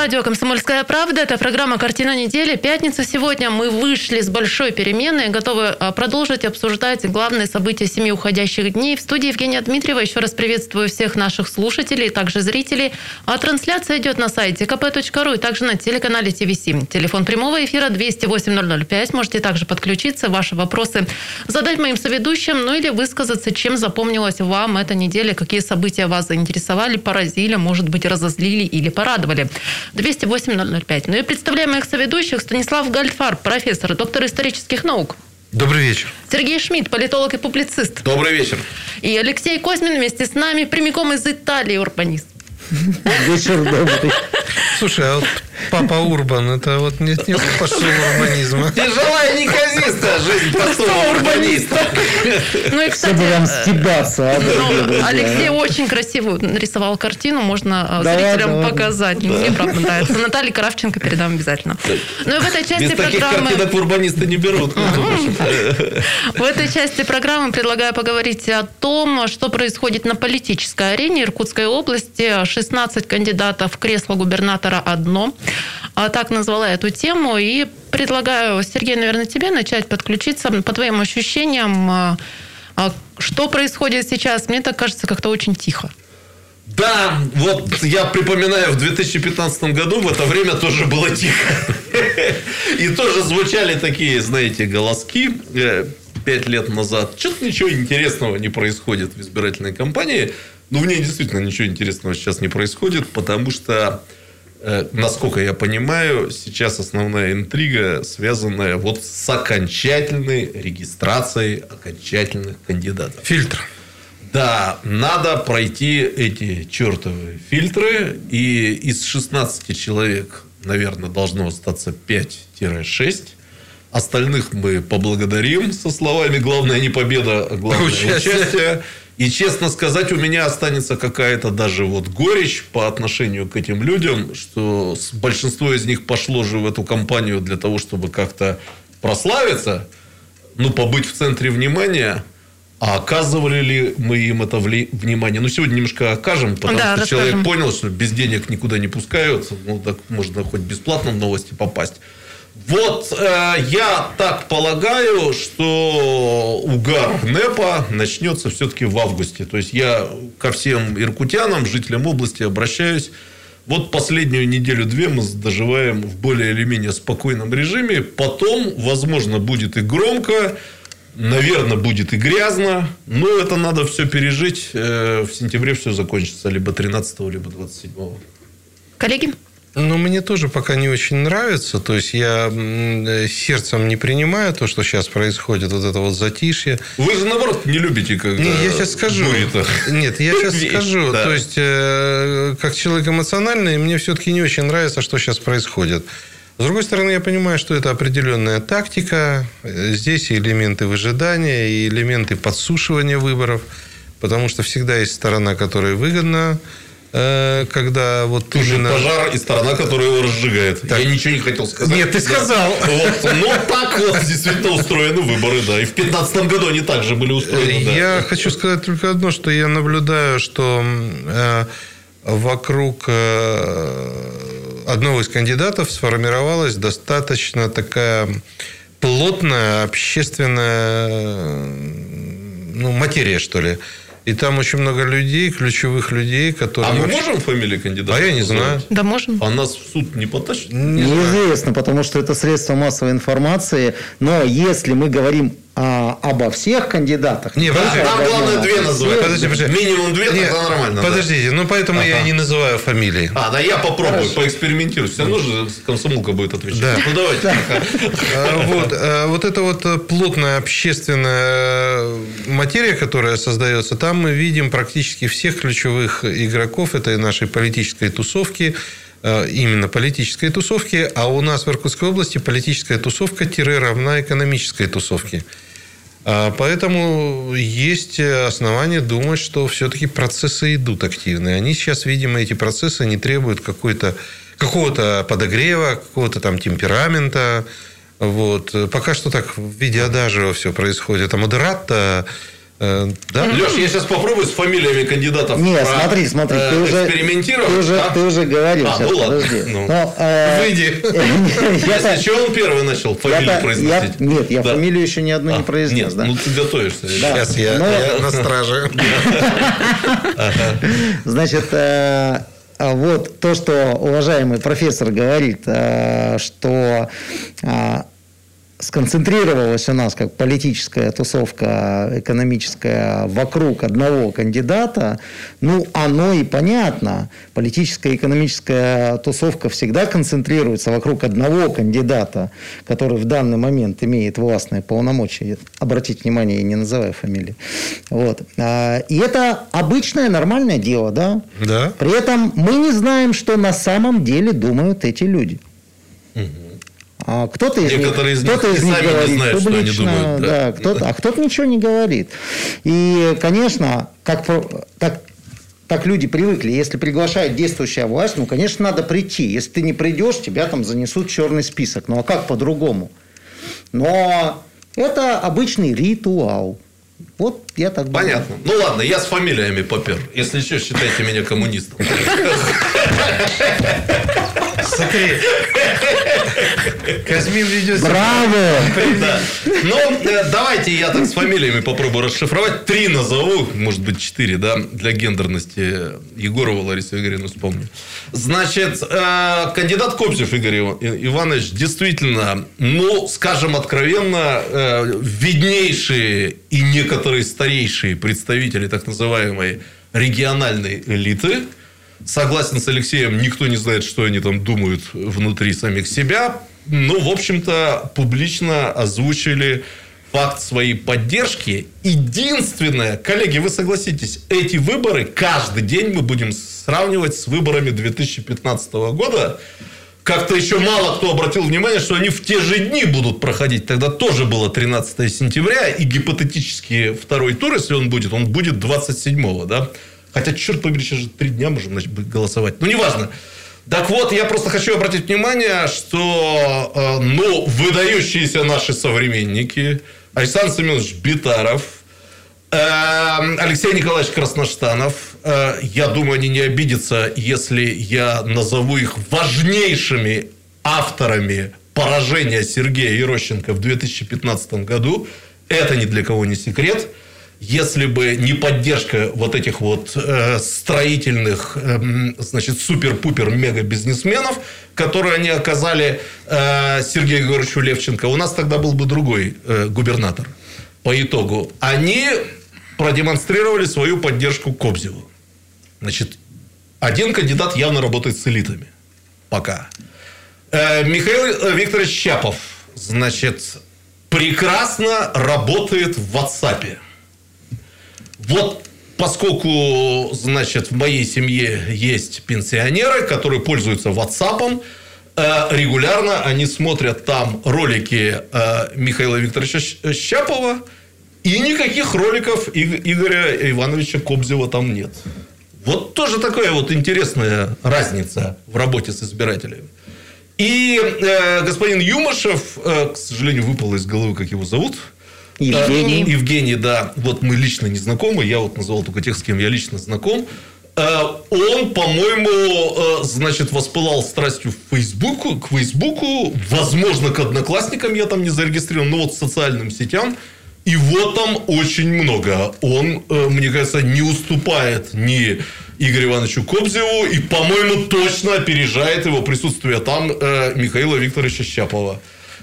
Радио «Комсомольская правда». Это программа «Картина недели». Пятница сегодня. Мы вышли с большой перемены готовы а, продолжить обсуждать главные события семи уходящих дней. В студии Евгения Дмитриева. Еще раз приветствую всех наших слушателей, также зрителей. А трансляция идет на сайте kp.ru и также на телеканале ТВС. Телефон прямого эфира 208 Можете также подключиться, ваши вопросы задать моим соведущим, ну или высказаться, чем запомнилась вам эта неделя, какие события вас заинтересовали, поразили, может быть, разозлили или порадовали. 208-005. Ну и представляем моих соведущих Станислав Гальфар, профессор, доктор исторических наук. Добрый вечер. Сергей Шмидт, политолог и публицист. Добрый вечер. И Алексей Козьмин вместе с нами, прямиком из Италии, урбанист. Вечер добрый. Слушай, а вот папа Урбан, это вот нет не пошел урбанизма. Тяжелая неказистая жизнь простого урбаниста. Ну и, кстати, э, стебаться. а, ну. Алексей очень красиво нарисовал картину, можно Да зрителям показать. Мне правда нравится. Наталье Кравченко передам обязательно. Ну и в этой части Без таких программы... картинок урбанисты не берут. В этой части программы предлагаю поговорить о том, что происходит на политической арене Иркутской области. 16 кандидатов в кресло губернатора одно. А Так назвала эту тему. И предлагаю, Сергей, наверное, тебе начать подключиться. По твоим ощущениям, а, а, что происходит сейчас? Мне так кажется, как-то очень тихо. Да, вот я припоминаю, в 2015 году в это время тоже было тихо. И тоже звучали такие, знаете, голоски э, пять лет назад. Что-то ничего интересного не происходит в избирательной кампании. Ну, в ней действительно ничего интересного сейчас не происходит, потому что, э, насколько я понимаю, сейчас основная интрига, связанная вот с окончательной регистрацией окончательных кандидатов. Фильтр. Да, надо пройти эти чертовы фильтры. И из 16 человек, наверное, должно остаться 5-6. Остальных мы поблагодарим со словами «Главное не победа, а главное Участие». участие». И, честно сказать, у меня останется какая-то даже вот горечь по отношению к этим людям, что большинство из них пошло же в эту компанию для того, чтобы как-то прославиться, ну, побыть в центре внимания. А оказывали ли мы им это внимание? Ну, сегодня немножко окажем, потому Да, что человек расскажем. понял, что без денег никуда не пускают. Ну, так можно хоть бесплатно в новости попасть. Вот э, я так полагаю, что угар НЭПа начнется все-таки в августе. То есть я ко всем иркутянам, жителям области обращаюсь. Вот последнюю неделю-две мы доживаем в более или менее спокойном режиме. Потом, возможно, будет и громко, наверное, будет и грязно. Но это надо все пережить. Э, В сентябре все закончится. Либо 13 либо 27 Коллеги? Ну, мне тоже пока не очень нравится. То есть, я э, сердцем не принимаю то, что сейчас происходит, вот это вот затишье. Вы же, наоборот, не любите, когда Не, я сейчас скажу. бури-то. Нет, я сейчас Веет, скажу. да. То есть, э, как человек эмоциональный, мне все-таки не очень нравится, что сейчас происходит. С другой стороны, я понимаю, что это определенная тактика. Э, Здесь и элементы выжидания, и элементы подсушивания выборов. Потому что всегда есть сторона, которая выгодна, когда вот Тут же пожар и сторона, которая его разжигает. Я ничего не хотел сказать. Нет, ты Да. сказал. Вот. Ну, так вот действительно устроены выборы, да. И в 15 году они также были устроены, да. Я хочу сказать только одно, что я наблюдаю, что э, вокруг э, одного из кандидатов сформировалась достаточно такая плотная общественная э, ну, материя, что ли. И там очень много людей, ключевых людей, которые... А мы вообще- можем фамилии кандидата? А я не знаю. Да, можем. А нас в суд не потащит? Не знаю. Неизвестно, потому что это средство массовой информации. Но если мы говорим а, обо всех кандидатах... Не, подожди, Нам главное две назвать. всех. Подожди, подожди. Минимум две, Нет, тогда нормально. да. Подождите, ну поэтому я Ага. не называю фамилии. А, да я попробую, поэкспериментирую. Все равно же комсомолка будет отвечать. Да. Ну, давайте. А, Вот, а, вот эта вот плотная общественная материя, которая создается, там мы видим практически всех ключевых игроков этой нашей политической тусовки, э, именно политической тусовки, а у нас в Иркутской области политическая тусовка тире равна экономической тусовке. А Поэтому есть основания думать, что все-таки процессы идут активные. Они сейчас, видимо, эти процессы не требуют какой-то какого-то подогрева, какого-то там темперамента. Вот. Пока что так в виде адажио все происходит. А модератта э, да? Леш, я сейчас попробую с фамилиями кандидатов. Нет, про- смотри, смотри, э, ты уже, экспериментировать, ты уже, да? ты уже говорил А, сейчас, ну ладно. подожди. Ну. Но, э, Выйди. *laughs* Если что, он первый начал фамилию произносить. Нет, я фамилию еще ни одну А, не произнес. Нет, да. ну ты готовишься. Сейчас я, на страже. *laughs* Значит, э, а вот то, что уважаемый профессор говорит, э, что э, сконцентрировалась у нас как политическая тусовка экономическая вокруг одного кандидата, ну, оно и понятно. Политическая и экономическая тусовка всегда концентрируется вокруг одного кандидата, который в данный момент имеет властные полномочия. Обратите внимание, я не называю фамилии. Вот. А, И это обычное нормальное дело, да? Да. При этом мы не знаем, что на самом деле думают эти люди. А кто-то из Некоторые из них, кто-то них из них говорит знают, публично, думают, да. да, кто-то, а кто-то ничего не говорит. И, конечно, как, так, так люди привыкли, если приглашает действующая власть, ну, конечно, надо прийти. Если ты не придешь, тебя там занесут в черный список. Ну, а как по-другому? Но это обычный ритуал. Вот я так думаю. Понятно. Ну ладно, я с фамилиями попер. Если что, считайте меня коммунистом. *laughs* Смотри. Казмин ведет Браво! Да. Ну, э, давайте я так с фамилиями попробую расшифровать. Три назову, может быть, четыре, да, для гендерности. Егорова Лариса Игоревна вспомню. Значит, э, кандидат Кобзев Игорь Иванович действительно, ну, скажем откровенно, э, виднейшие и некоторые старейшие представители так называемой региональной элиты. Согласен с Алексеем, никто не знает, что они там думают внутри самих себя. Ну, в общем-то, публично озвучили факт своей поддержки. Единственное, коллеги, вы согласитесь, эти выборы каждый день мы будем сравнивать с выборами 2015 года. Как-то еще мало кто обратил внимание, что они в те же дни будут проходить. Тогда тоже было 13 сентября, и гипотетически второй тур, если он будет, он будет 27 да? Хотя, черт побери, сейчас же три дня можем голосовать. Ну, неважно. Так вот, я просто хочу обратить внимание, что э, ну, выдающиеся наши современники, Александр Семенович Битаров, э, Алексей Николаевич Красноштанов, э, я думаю, они не обидятся, если я назову их важнейшими авторами поражения Сергея Ерощенко в 2015 году. Это ни для кого не секрет если бы не поддержка вот этих вот э, строительных, эм, значит, супер-пупер мега-бизнесменов, которые они оказали э, Сергею Егоровичу Левченко, у нас тогда был бы другой э, губернатор по итогу. Они продемонстрировали свою поддержку Кобзеву. Значит, один кандидат явно работает с элитами. Пока. Михаил Викторович Щапов, значит, прекрасно работает в WhatsApp. Вот поскольку, значит, в моей семье есть пенсионеры, которые пользуются WhatsApp, э, регулярно они смотрят там ролики э, Михаила Викторовича Щ- Щапова, и никаких роликов Иг- Игоря Ивановича Кобзева там нет. Вот тоже такая вот интересная разница в работе с избирателями. И э, господин Юмашев, э, к сожалению, выпал из головы, как его зовут. Евгений. Э, Евгений, да. Вот мы лично не знакомы. Я вот назвал только тех, с кем я лично знаком. Э, Он, по-моему, э, значит, воспылал страстью к Фейсбуку, к Фейсбуку, возможно, к одноклассникам я там не зарегистрирован, но вот социальным сетям. И вот там очень много. Он, мне кажется, не уступает ни Игорю Ивановичу Кобзеву и, по-моему, точно опережает его присутствие там Михаила Викторовича Щапова.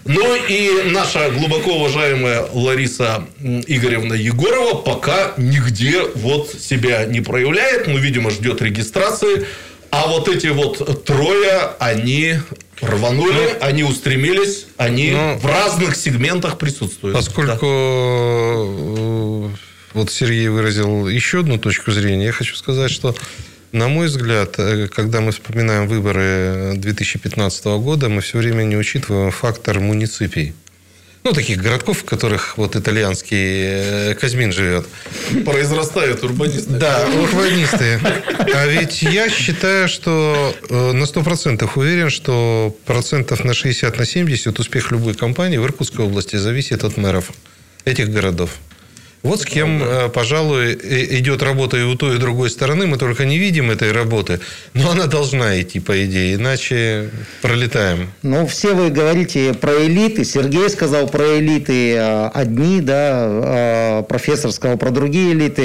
Ну и наша глубоко уважаемая Лариса Игоревна Егорова пока нигде вот себя не проявляет, но, видимо, ждет регистрации. А вот эти вот трое, они рванули, они устремились, они Ну, в разных сегментах присутствуют. Поскольку э, вот Сергей выразил еще одну точку зрения, я хочу сказать, что, на мой взгляд, э, когда мы вспоминаем выборы 2015 года, мы все время не учитываем фактор муниципий. ну, таких городков, в которых вот итальянский э, Казьмин живет. Произрастают урбанисты. Да, урбанисты. А ведь я считаю, что э, на 100% уверен, что процентов на 60 на 70 успех любой компании в Иркутской области зависит от мэров этих городов. Вот с кем, э, пожалуй, идет работа и у той, и у другой стороны. Мы только не видим этой работы. Но она должна идти, по идее. Иначе пролетаем. Ну, все вы говорите про элиты. Сергей сказал про элиты э, одни, да, э, профессор сказал про другие элиты.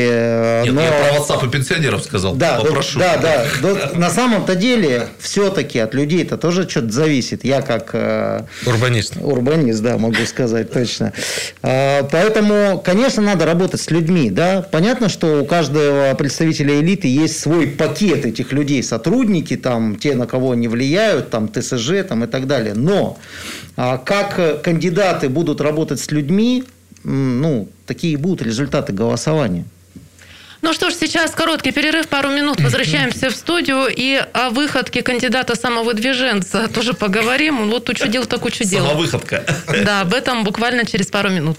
Нет, но- я про WhatsApp и пенсионеров сказал. Да, да, Попрошу. да, да. *laughs* Да, На самом-то деле, все-таки от людей это тоже что-то зависит. Я как Урбанист. урбанист, да, могу сказать точно. Поэтому, конечно, надо работать с людьми, да. Понятно, что у каждого представителя элиты есть свой пакет этих людей, сотрудники, там, те, на кого они влияют, там, ТСЖ, там, и так далее. Но а, как кандидаты будут работать с людьми, ну, такие будут результаты голосования. Ну что ж, сейчас короткий перерыв, пару минут. Возвращаемся в студию и о выходке кандидата самовыдвиженца тоже поговорим. Он вот учудил так учудил. Самовыходка. Да, об этом буквально через пару минут.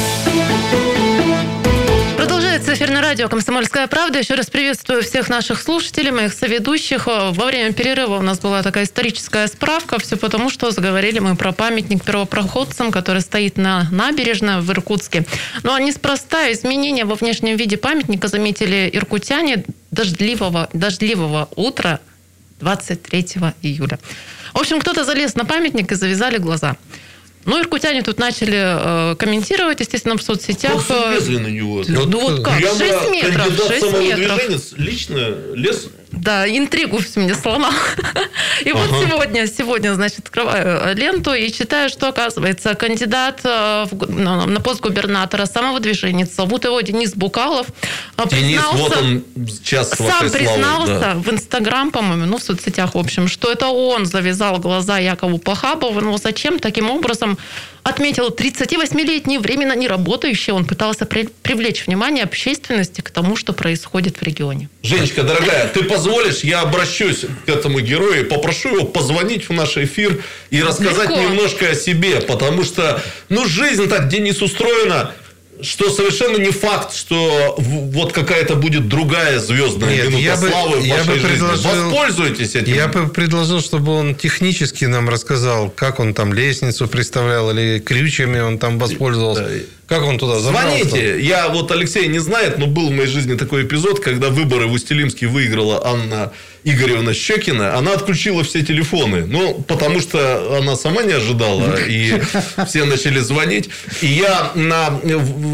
Радио «Комсомольская правда». Еще раз приветствую всех наших слушателей, моих соведущих. Во время перерыва у нас была такая историческая справка. Все потому, что заговорили мы про памятник первопроходцам, который стоит на набережной в Иркутске. Но неспроста изменения во внешнем виде памятника заметили иркутяне дождливого, дождливого утра 23 июля. В общем, кто-то залез на памятник и завязали глаза. Ну, иркутяне тут начали э, комментировать, естественно, в соцсетях. Просто Э, лезли на него. ну вот как, Прямо 6 метров, кандидат 6 метров. лично лез Да, интригу всю мне сломал. *laughs* И вот сегодня, сегодня, значит, открываю ленту и читаю, что, оказывается, кандидат э, в на на пост губернатора, самовыдвиженец, зовут его Денис Букалов, э, Денис, признался- вот он час сам признался да. в Инстаграм, по-моему, ну, в соцсетях, в общем, что это он завязал глаза Якову Пахабову. Но зачем таким образом отметил 38-летний, временно не работающий. Он пытался при- привлечь внимание общественности к тому, что происходит в регионе. Женечка, дорогая, ты позволишь, я обращусь к этому герою, попрошу его позвонить в наш эфир и рассказать Легко. немножко о себе, потому что, ну, жизнь так, Денис, устроена, что совершенно не факт, что вот какая-то будет другая звездная Нет, минута я бы- славы в я вашей бы жизни. предложил- Воспользуйтесь этим. Я бы предложил, чтобы он технически нам рассказал, как он там лестницу представлял, или крючьями он там воспользовался. Как он туда забрался? Звоните. Я вот Алексей не знает, но был в моей жизни такой эпизод, когда выборы в Устилимске выиграла Анна Игоревна Щекина. Она отключила все телефоны. Ну, потому что она сама не ожидала. И все начали звонить. И я на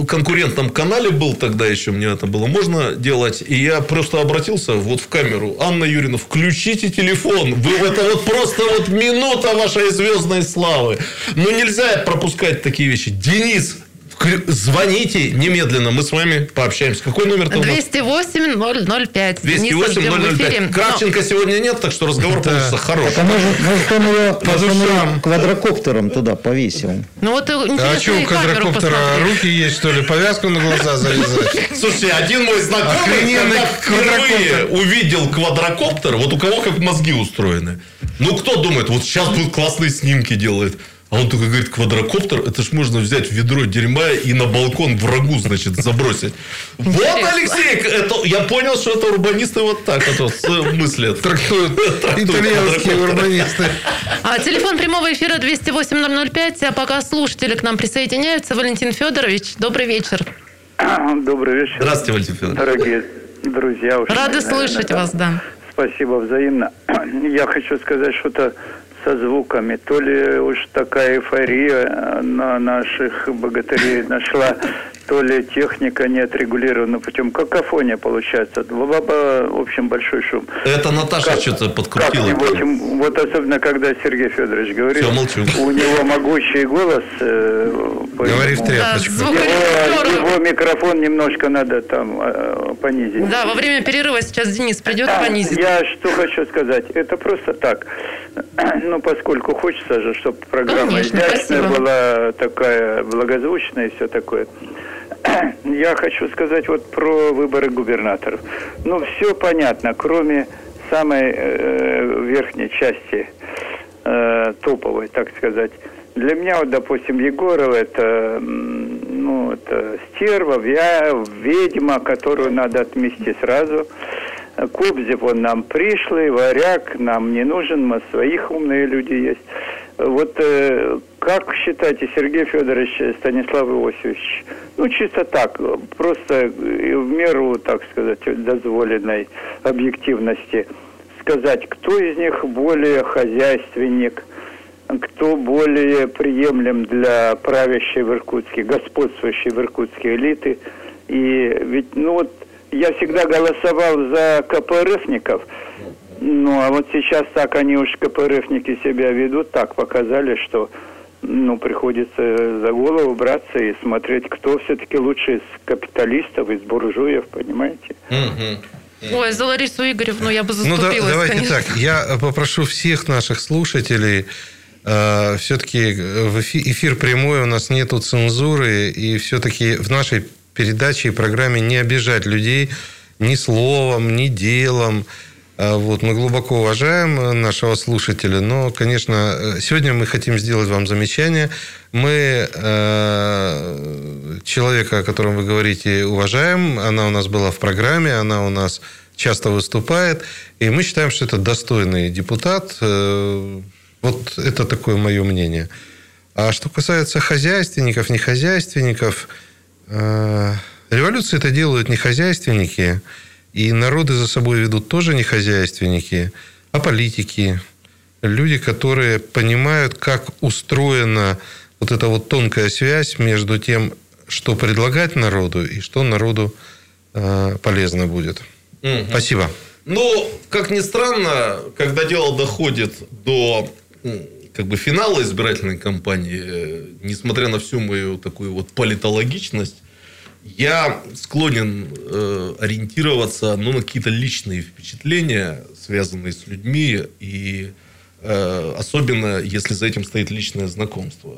конкурентном канале был тогда еще, мне это было можно делать. И я просто обратился вот в камеру. Анна Юрьевна, включите телефон. Вы, это вот просто вот минута вашей звездной славы. Ну, нельзя пропускать такие вещи. Денис, Звоните немедленно, мы с вами пообщаемся. Какой номер-то у нас? 208-005. Дениса 208 ждем в эфире. 005. Кравченко сегодня нет, так что разговор получится хороший. Так, а может, может, он ее, По может, он ее квадрокоптером туда повесил? Ну, вот А интересно что, и у квадрокоптера посмотреть. руки есть, что ли? Повязку на глаза завязать? *laughs* Слушайте, один мой знакомый, Охрененный когда впервые увидел квадрокоптер, вот у кого как мозги устроены. Ну, кто думает, вот сейчас будут классные снимки делает. А он только говорит, квадрокоптер, это ж можно взять ведро дерьма и на балкон врагу, значит, забросить. Вот. Алексей, это, я понял, что это урбанисты вот так вот с- мыслят. Трактуют *laughs* итальянские урбанисты. А телефон прямого эфира 208-005. А пока слушатели к нам присоединяются. Валентин Федорович, добрый вечер. Добрый вечер, Здравствуйте, Валентин Федорович. дорогие друзья. Рады слышать вас, да. Спасибо взаимно. *clears throat* Я хочу сказать что-то со звуками. То ли уж такая эйфория э, на наших богатырей нашла то ли техника не отрегулирована путем. Какофония получается. В, в- в общем, большой шум. Это Наташа Как- что-то подкрутила. М, вот особенно, когда Сергей Федорович говорит, Всё, молчу. у него могучий голос. э, Говори в поэтому Да, тряпочку. Его, его микрофон немножко надо там э, понизить. Да, во время перерыва сейчас Денис придет и понизит. Я что хочу сказать, это просто так. *clears throat* Ну, поскольку хочется же, чтобы программа Конечно, изящная спасибо. была, такая благозвучная и все такое. *clears throat* Я хочу сказать вот про выборы губернаторов. Ну, все понятно, кроме самой э, верхней части, э, топовой, так сказать. Для меня, вот, допустим, Егорова это, ну, это стерва, вя- ведьма, которую надо отмести сразу. Кобзев, он нам пришлый, варяг, нам не нужен, мы своих умные люди есть. Вот э, как считаете, Сергей Федорович Станислав Иосифович, ну чисто так, просто в меру, так сказать, дозволенной объективности, сказать, кто из них более хозяйственник, кто более приемлем для правящей в Иркутске, господствующей в Иркутске элиты. И ведь, ну вот, я всегда голосовал за КПРФников, ну а вот сейчас так они уж КПРФники себя ведут, так показали, что ну, приходится за голову браться и смотреть, кто все-таки лучше из капиталистов, из буржуев, понимаете? Ой, за Ларису Игоревну я бы Ну, да- заступилась, давайте конечно. так. Я попрошу всех наших слушателей все-таки в эфи- эфир прямой, у нас нету цензуры, и все-таки в нашей передаче и программе не обижать людей ни словом, ни делом. А Вот, мы глубоко уважаем э, нашего слушателя, но, конечно, э, сегодня мы хотим сделать вам замечание. Мы э, человека, о котором вы говорите, уважаем. Она у нас была в программе, она у нас часто выступает. И мы считаем, что это достойный депутат. Э, Вот это такое мое мнение. А что касается хозяйственников, не хозяйственников, э, революции это делают не хозяйственники, и народы за собой ведут тоже не хозяйственники, а политики. Люди, которые понимают, как устроена вот эта вот тонкая связь между тем, что предлагать народу и что народу э, полезно будет. Спасибо. Ну, как ни странно, когда дело доходит до как бы финала избирательной кампании, э, несмотря на всю мою такую вот политологичность, я склонен э, ориентироваться ну, на какие-то личные впечатления, связанные с людьми, и э, особенно если за этим стоит личное знакомство.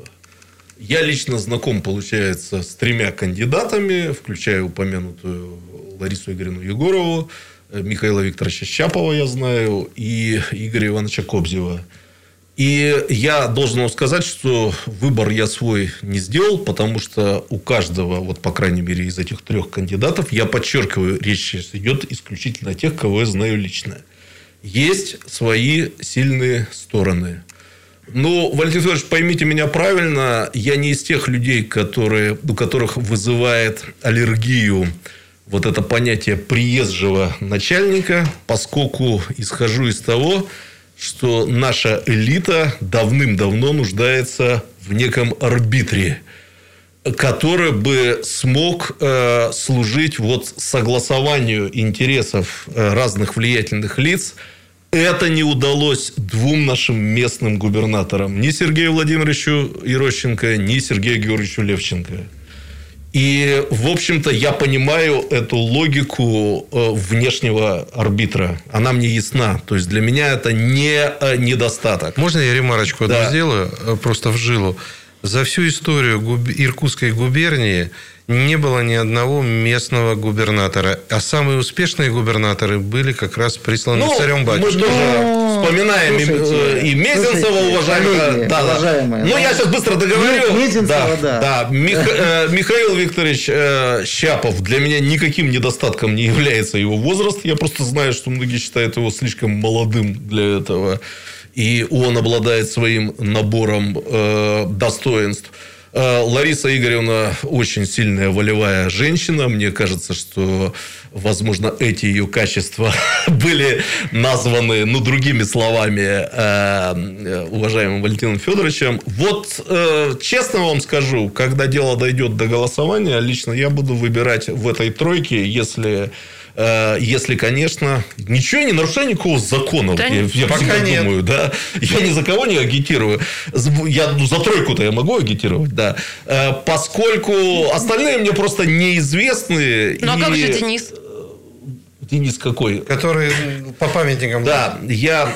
Я лично знаком, получается, с тремя кандидатами, включая упомянутую Ларису Игоревну Егорову, э, Михаила Викторовича Щапова я знаю и Игоря Ивановича Кобзева. И я должен вам сказать, что выбор я свой не сделал, потому что у каждого, вот по крайней мере из этих трех кандидатов, я подчеркиваю, речь сейчас идет исключительно о тех, кого я знаю лично. Есть свои сильные стороны. Ну, Валентин Федорович, поймите меня правильно, я не из тех людей, которые, у которых вызывает аллергию вот это понятие приезжего начальника, поскольку исхожу из того, что наша элита давным-давно нуждается в неком арбитре, который бы смог э, служить вот согласованию интересов э, разных влиятельных лиц. Это не удалось двум нашим местным губернаторам. Ни Сергею Владимировичу Ерощенко, ни Сергею Георгиевичу Левченко. И, в общем-то, я понимаю эту логику э, внешнего арбитра. Она мне ясна. То есть, для меня это не э, недостаток. Можно я ремарочку одну Да. сделаю, э, просто в жилу? За всю историю Иркутской губернии не было ни одного местного губернатора. А самые успешные губернаторы были как раз присланы царем мы батюшкой. тоже Ну, вспоминаем и, слушайте, э, и Мезенцева, слушайте, уважаемого. коллеги, да, да. уважаемые, Ну, да. я сейчас быстро договорю. Ме- Мезенцева, да. да. Мих- э, Михаил Викторович э, Щапов для меня никаким недостатком не является его возраст. Я просто знаю, что многие считают его слишком молодым для этого. И он обладает своим набором э, достоинств. Э, Лариса Игоревна очень сильная волевая женщина. Мне кажется, что, возможно, эти ее качества *laughs* были названы, ну, другими словами, э, уважаемым Валентином Федоровичем. Вот, э, честно вам скажу, когда дело дойдет до голосования, лично я буду выбирать в этой тройке, если Э, если, конечно, ничего не нарушаю никакого закона. Да я я пока всегда нет. думаю, да. Я ни за кого не агитирую. Я ну, за тройку-то я могу агитировать, да. Э, Поскольку остальные мне просто неизвестны. Ну а и- как же Денис? Денис какой? Который по памятникам. Да, я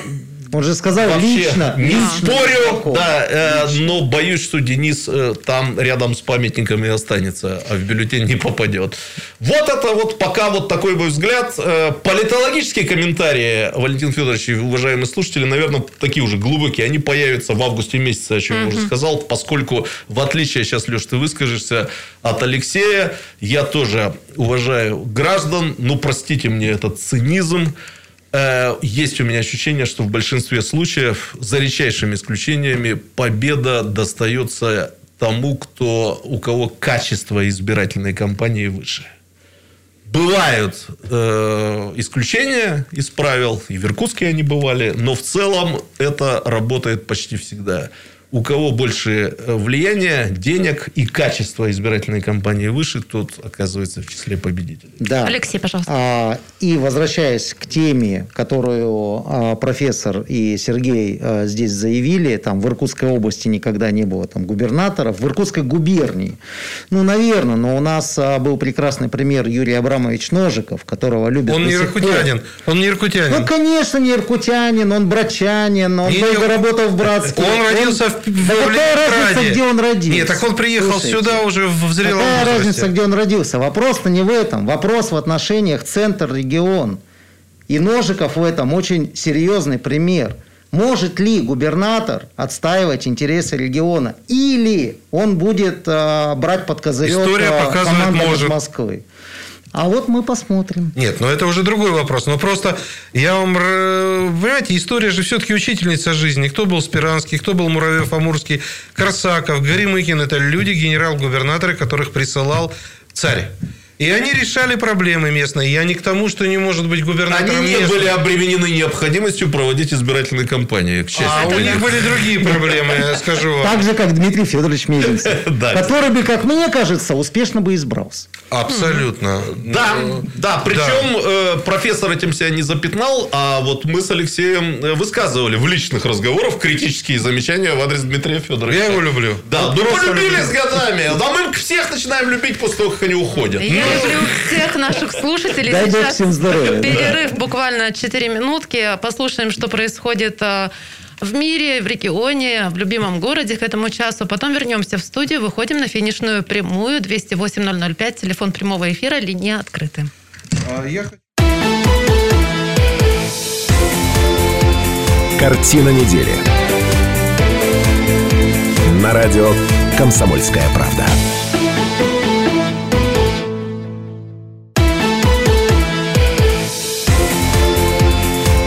Он же сказал вообще лично. не лично спорю, да, э, но боюсь, что Денис э, там рядом с памятниками останется, а в бюллетень не попадет. Вот это вот пока вот такой мой взгляд. Э, Политологические комментарии, Валентин Федорович и уважаемые слушатели, наверное, такие уже глубокие. Они появятся в августе месяце, о чем я уже сказал, поскольку, в отличие, сейчас, Леш, ты выскажешься, от Алексея, я тоже уважаю граждан, ну, простите мне этот цинизм, Есть у меня ощущение, что в большинстве случаев, за редчайшими исключениями, победа достается тому, кто, у кого качество избирательной кампании выше. Бывают э, исключения из правил, и в Иркутске они бывали, но в целом это работает почти всегда. У кого больше э, влияния, денег и качество избирательной кампании выше, тот оказывается в числе победителей. Да. Алексей, пожалуйста. А, и возвращаясь к теме, которую а, профессор и Сергей а, здесь заявили, там в Иркутской области никогда не было там губернаторов, в Иркутской губернии, ну, наверное, но у нас был прекрасный пример Юрий Абрамович Ножиков, которого любят Он не сих пор. иркутянин. Он не Ну, иркутянин. конечно, не иркутянин, он брачанин, он Не, долго не, работал в Братске. Он родился в, в Да какая разница, где он родился? Нет, так он приехал Слушайте. сюда уже в зрелом Какая возрасте. разница, где он родился? Вопрос-то не в этом. Вопрос в отношениях центр-регион. И Ножиков в этом очень серьезный пример. Может ли губернатор отстаивать интересы региона? Или он будет э, брать под козырек История э, показывает, командам из может. Москвы? А вот мы посмотрим. Нет, но это уже другой вопрос. Но просто я вам... р- Понимаете, история же все-таки учительница жизни. Кто был Спиранский, кто был Муравьев, Амурский, Корсаков, Горемыкин. Это люди, генерал-губернаторы, которых присылал царь. И они решали проблемы местные. Я не к тому, что не может быть губернатором Они не местным. были обременены необходимостью проводить избирательные кампании, к счастью. А у них были другие проблемы, я скажу вам. Так же, как Дмитрий Федорович Мезенцев. *laughs* Который бы, как мне кажется, успешно бы избрался. Абсолютно. Да, Ну, да, причем э, профессор этим себя не запятнал, а вот мы с Алексеем э, высказывали в личных разговорах критические замечания в адрес Дмитрия Федоровича. Я его люблю. Да, ну полюбили с годами. Да мы всех начинаем любить после того, как они уходят. Люблю всех наших слушателей. Дай бог Сейчас всем здоровья, да. Перерыв буквально 4 минутки. Послушаем, что происходит э, в мире, в регионе, в любимом городе к этому часу. Потом вернемся в студию, выходим на финишную прямую 208-005. Телефон прямого эфира, линия открыты. А Картина недели. На радио «Комсомольская правда».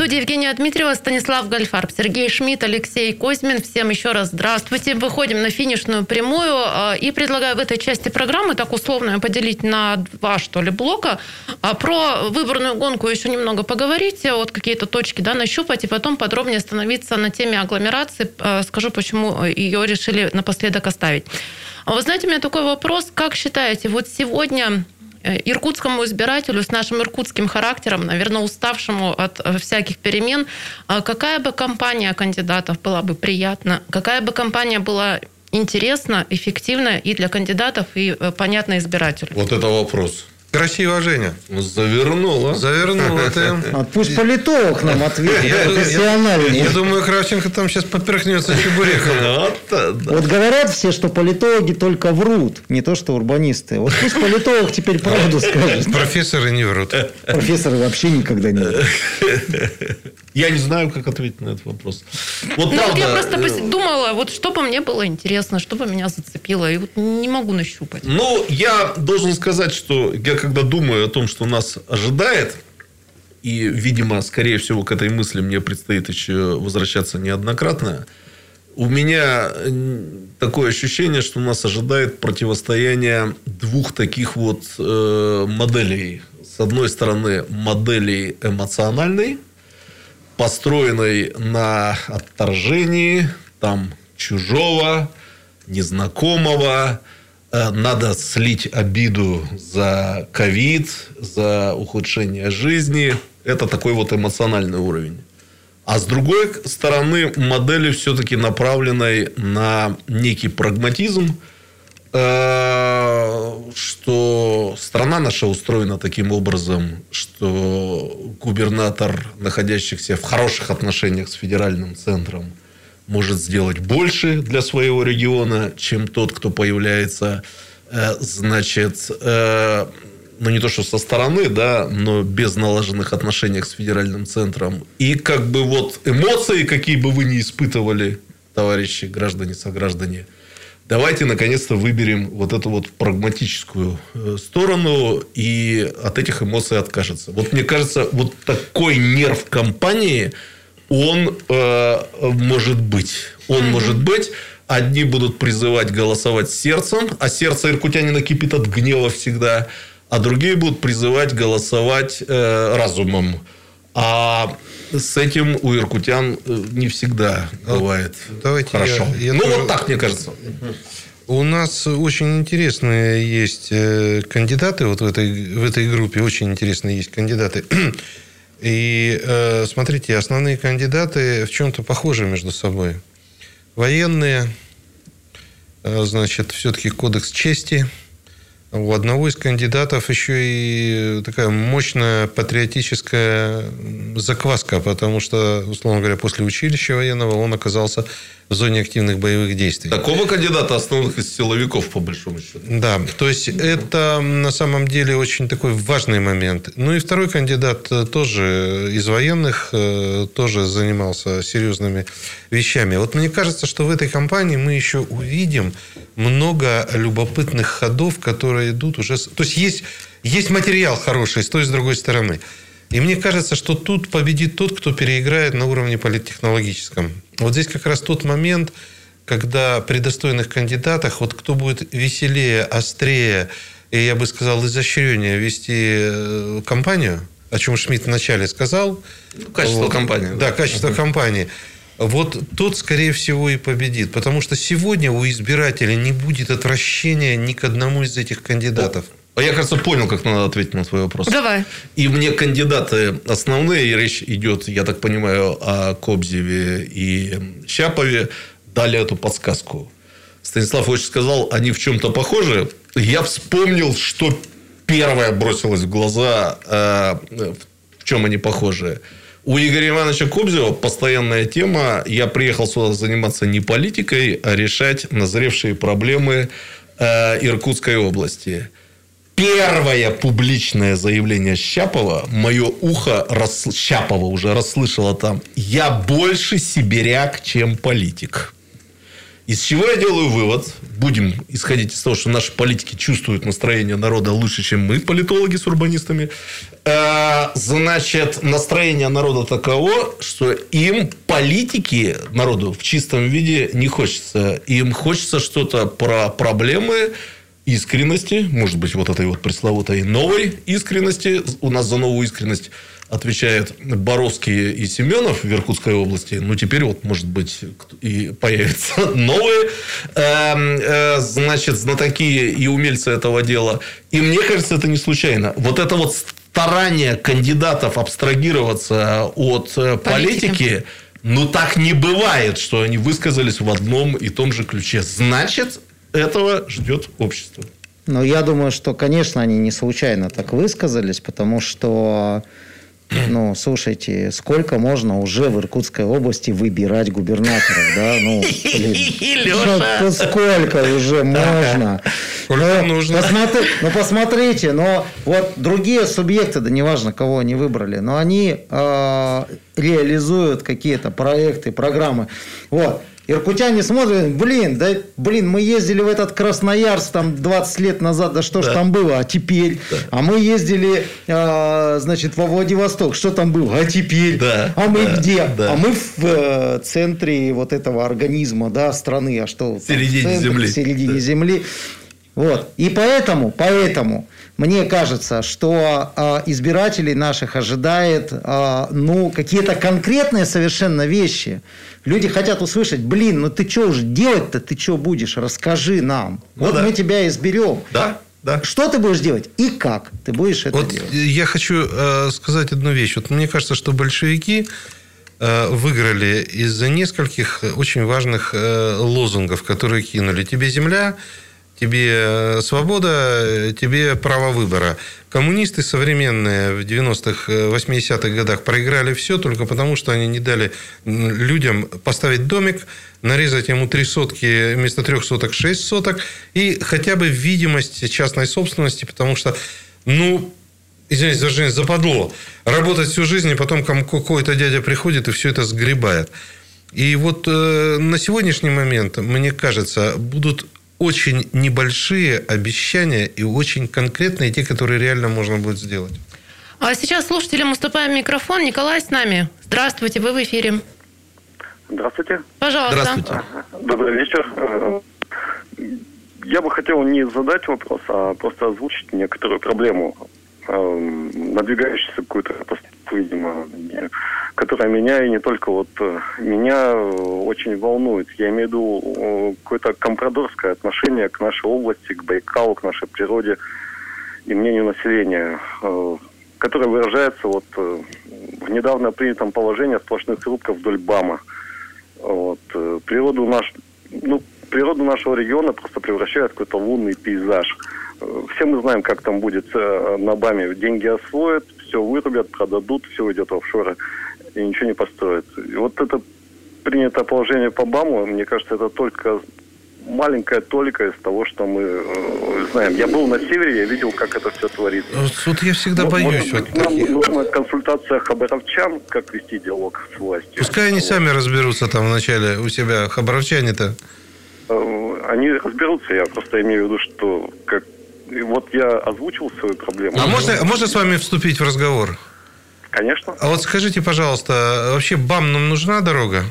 Студии Евгения Дмитриева, Станислав Гальфарб, Сергей Шмидт, Алексей Козьмин. Всем еще раз здравствуйте. Выходим на финишную прямую э, и предлагаю в этой части программы так условно поделить на два, что ли, блока. А Про выборную гонку еще немного поговорить, э, вот какие-то точки да, нащупать, и потом подробнее остановиться на теме агломерации. Э, Скажу, почему ее решили напоследок оставить. А Вы знаете, у меня такой вопрос. Как считаете, вот сегодня иркутскому избирателю с нашим иркутским характером, наверное, уставшему от э, всяких перемен, а какая бы компания кандидатов была бы приятна, какая бы компания была интересна, эффективна и для кандидатов, и э, понятна избирателю? Вот это вопрос. Красиво, Женя. Завернула. Завернул это. *laughs* А пусть политолог нам ответит, Я, профессиональный. я думаю, Кравченко там сейчас поперхнется чебуреком. *laughs* Вот, да. Вот говорят все, что политологи только врут, не то что урбанисты. Вот пусть политолог теперь правду *laughs* скажет. Профессоры не врут. Профессоры вообще никогда не врут. Я не знаю, как ответить на этот вопрос. Вот Ну, вот я правда, просто э, думала, вот что бы мне было интересно, что бы меня зацепило, и вот не могу нащупать. Ну, я должен сказать, что я когда думаю о том, что нас ожидает, и, видимо, скорее всего, к этой мысли мне предстоит еще возвращаться неоднократно, у меня такое ощущение, что нас ожидает противостояние двух таких вот э, моделей. С одной стороны, модели эмоциональной, построенной на отторжении, там, чужого, незнакомого. Э, Надо слить обиду за ковид, за ухудшение жизни. Это такой вот эмоциональный уровень. А с другой стороны, модели все-таки направленной на некий прагматизм, э, что страна наша устроена таким образом, что губернатор, находящийся в хороших отношениях с федеральным центром, может сделать больше для своего региона, чем тот, кто появляется, э, значит, э, ну не то что со стороны, да, но без налаженных отношений с федеральным центром. И как бы вот эмоции, какие бы вы ни испытывали, товарищи, граждане, сограждане, давайте наконец-то выберем вот эту вот прагматическую э, сторону и от этих эмоций откажется. Вот мне кажется, вот такой нерв компании, он э, может быть. Он может быть. Одни будут призывать голосовать сердцем, а сердце иркутянина кипит от гнева всегда, а другие будут призывать голосовать э, разумом. А с этим у иркутян э, не всегда бывает давайте хорошо. я- я ну, тоже- вот так, мне кажется. У нас очень интересные есть э, кандидаты вот в этой, в этой группе. Очень интересные есть кандидаты. *clears throat* И э, смотрите, основные кандидаты в чем-то похожи между собой. Военные, значит, все-таки кодекс чести. У одного из кандидатов еще и такая мощная патриотическая закваска, потому что, условно говоря, после училища военного он оказался в зоне активных боевых действий. Такого кандидата основных из силовиков, по большому счету. Да, то есть это на самом деле очень такой важный момент. Ну и второй кандидат э, тоже из военных, э, тоже занимался серьезными вещами. Вот мне кажется, что в этой кампании мы еще увидим много любопытных ходов, которые идут уже... То есть есть, есть материал хороший с той и с другой стороны. И мне кажется, что тут победит тот, кто переиграет на уровне политтехнологическом. Вот здесь как раз тот момент, когда при достойных кандидатах, вот кто будет веселее, острее, и я бы сказал, изощреннее вести э, кампанию, о чем Шмидт вначале сказал. качество Вот. кампании, Да, да. качество кампании. Вот тот, скорее всего, и победит. Потому что сегодня у избирателя не будет отвращения ни к одному из этих кандидатов. А я, кажется, понял, как надо ответить на твой вопрос. Давай. И мне кандидаты основные, и речь идет, я так понимаю, о Кобзеве и Щапове, дали эту подсказку. Станислав Ильич сказал, они в чем-то похожи. Я вспомнил, что первое бросилось в глаза, э, в чем они похожи. У Игоря Ивановича Кобзева постоянная тема. Я приехал сюда заниматься не политикой, а решать назревшие проблемы э, Иркутской области. Первое публичное заявление Щапова, мое ухо рас... Щапова уже расслышало там, я больше сибиряк, чем политик. Из чего я делаю вывод, будем исходить из того, что наши политики чувствуют настроение народа лучше, чем мы, политологи с урбанистами. Э, Значит, настроение народа таково, что им политики народу в чистом виде не хочется. Им хочется что-то про проблемы, искренности, может быть, вот этой вот пресловутой новой искренности. У нас за новую искренность отвечают Боровские и Семенов в Иркутской области. Ну, теперь вот, может быть, и появятся *laughs* новые, эм, э, значит, знатоки и умельцы этого дела. И мне кажется, это не случайно. Вот это вот старание кандидатов абстрагироваться от э, Политики. политики, ну, так не бывает, что они высказались в одном и том же ключе. Значит, этого ждет общество. Но я думаю, что, конечно, они не случайно так высказались, потому что, ну, слушайте, сколько можно уже в Иркутской области выбирать губернаторов, да? Ну, блин, *laughs* ну, сколько уже можно? Сколько Ну, нужно. посмотри- ну, посмотрите, но вот другие субъекты, да неважно, кого они выбрали, но они э, реализуют какие-то проекты, программы. Вот. Иркутяне смотрят, блин, да, блин, мы ездили в этот Красноярск там 20 лет назад, да что ж там было, а теперь? А мы ездили, э, значит, во Владивосток, что там было, а теперь? Да, а мы да, где? да. А мы в э, центре вот этого организма, да, страны, а что? там, середине в центре, земли. В середине земли. Вот. И поэтому, поэтому мне кажется, что а, избирателей наших ожидает а, ну, какие-то конкретные совершенно вещи. Люди хотят услышать, блин, ну ты что уже делать-то, ты что будешь, расскажи нам. Ну вот да. мы тебя изберем. Да, да. Что ты будешь делать и как ты будешь это Вот делать? я хочу э, сказать одну вещь. Вот мне кажется, что большевики э, выиграли из-за нескольких очень важных э, лозунгов, которые кинули. Тебе земля, тебе э, свобода, э, тебе право выбора. Коммунисты современные в 90-х, э, 80-х годах проиграли все только потому, что они не дали людям поставить домик, нарезать ему три сотки вместо трех соток шесть соток и хотя бы видимость частной собственности, потому что, ну, извините выражение, западло. Работать всю жизнь, и потом какой-то дядя приходит и все это сгребает. И вот э, на сегодняшний момент, мне кажется, будут очень небольшие обещания и очень конкретные, те, которые реально можно будет сделать. А сейчас слушателям уступаем микрофон. Николай с нами. Здравствуйте, вы в эфире. Здравствуйте. Пожалуйста. Здравствуйте. Добрый вечер. Я бы хотел не задать вопрос, а просто озвучить некоторую проблему, э, надвигающуюся какую-то видимо, которая меня и не только вот э, меня э, очень волнует. Я имею в виду какое-то компрадорское отношение к нашей области, к Байкалу, к нашей природе и мнению населения, э, которое выражается вот в недавно принятом положении сплошных рубков вдоль БАМа. Вот. Природу, наш, ну, природу нашего региона просто превращает в какой-то лунный пейзаж. Э, Все мы знаем, как там будет э, на БАМе. Деньги освоят, все вырубят, продадут, все уйдет в офшоры и ничего не построят. И вот это принятое положение по БАМу, мне кажется, это только маленькая толика из того, что мы э, знаем. Я был на севере, я видел, как это все творится. Вот, вот я всегда Ну, боюсь. может вот нам таких- нужна консультация хабаровчан, как вести диалог с властью. Пускай они Вот. сами разберутся там вначале у себя, хабаровчане-то. Э, Они разберутся, я просто имею в виду, что как вот я озвучил свою проблему. А можно, а можно с вами вступить в разговор? Конечно. А вот скажите, пожалуйста, вообще БАМ нам нужна дорога?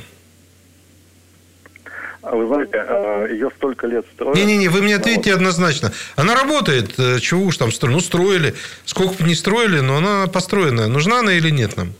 А Вы знаете, э, ее столько лет строят. Не-не-не, вы мне Ну, ответьте однозначно. Она работает, э, чего уж там строили. Ну, строили. Сколько бы не строили, но она построенная. Нужна она или нет нам?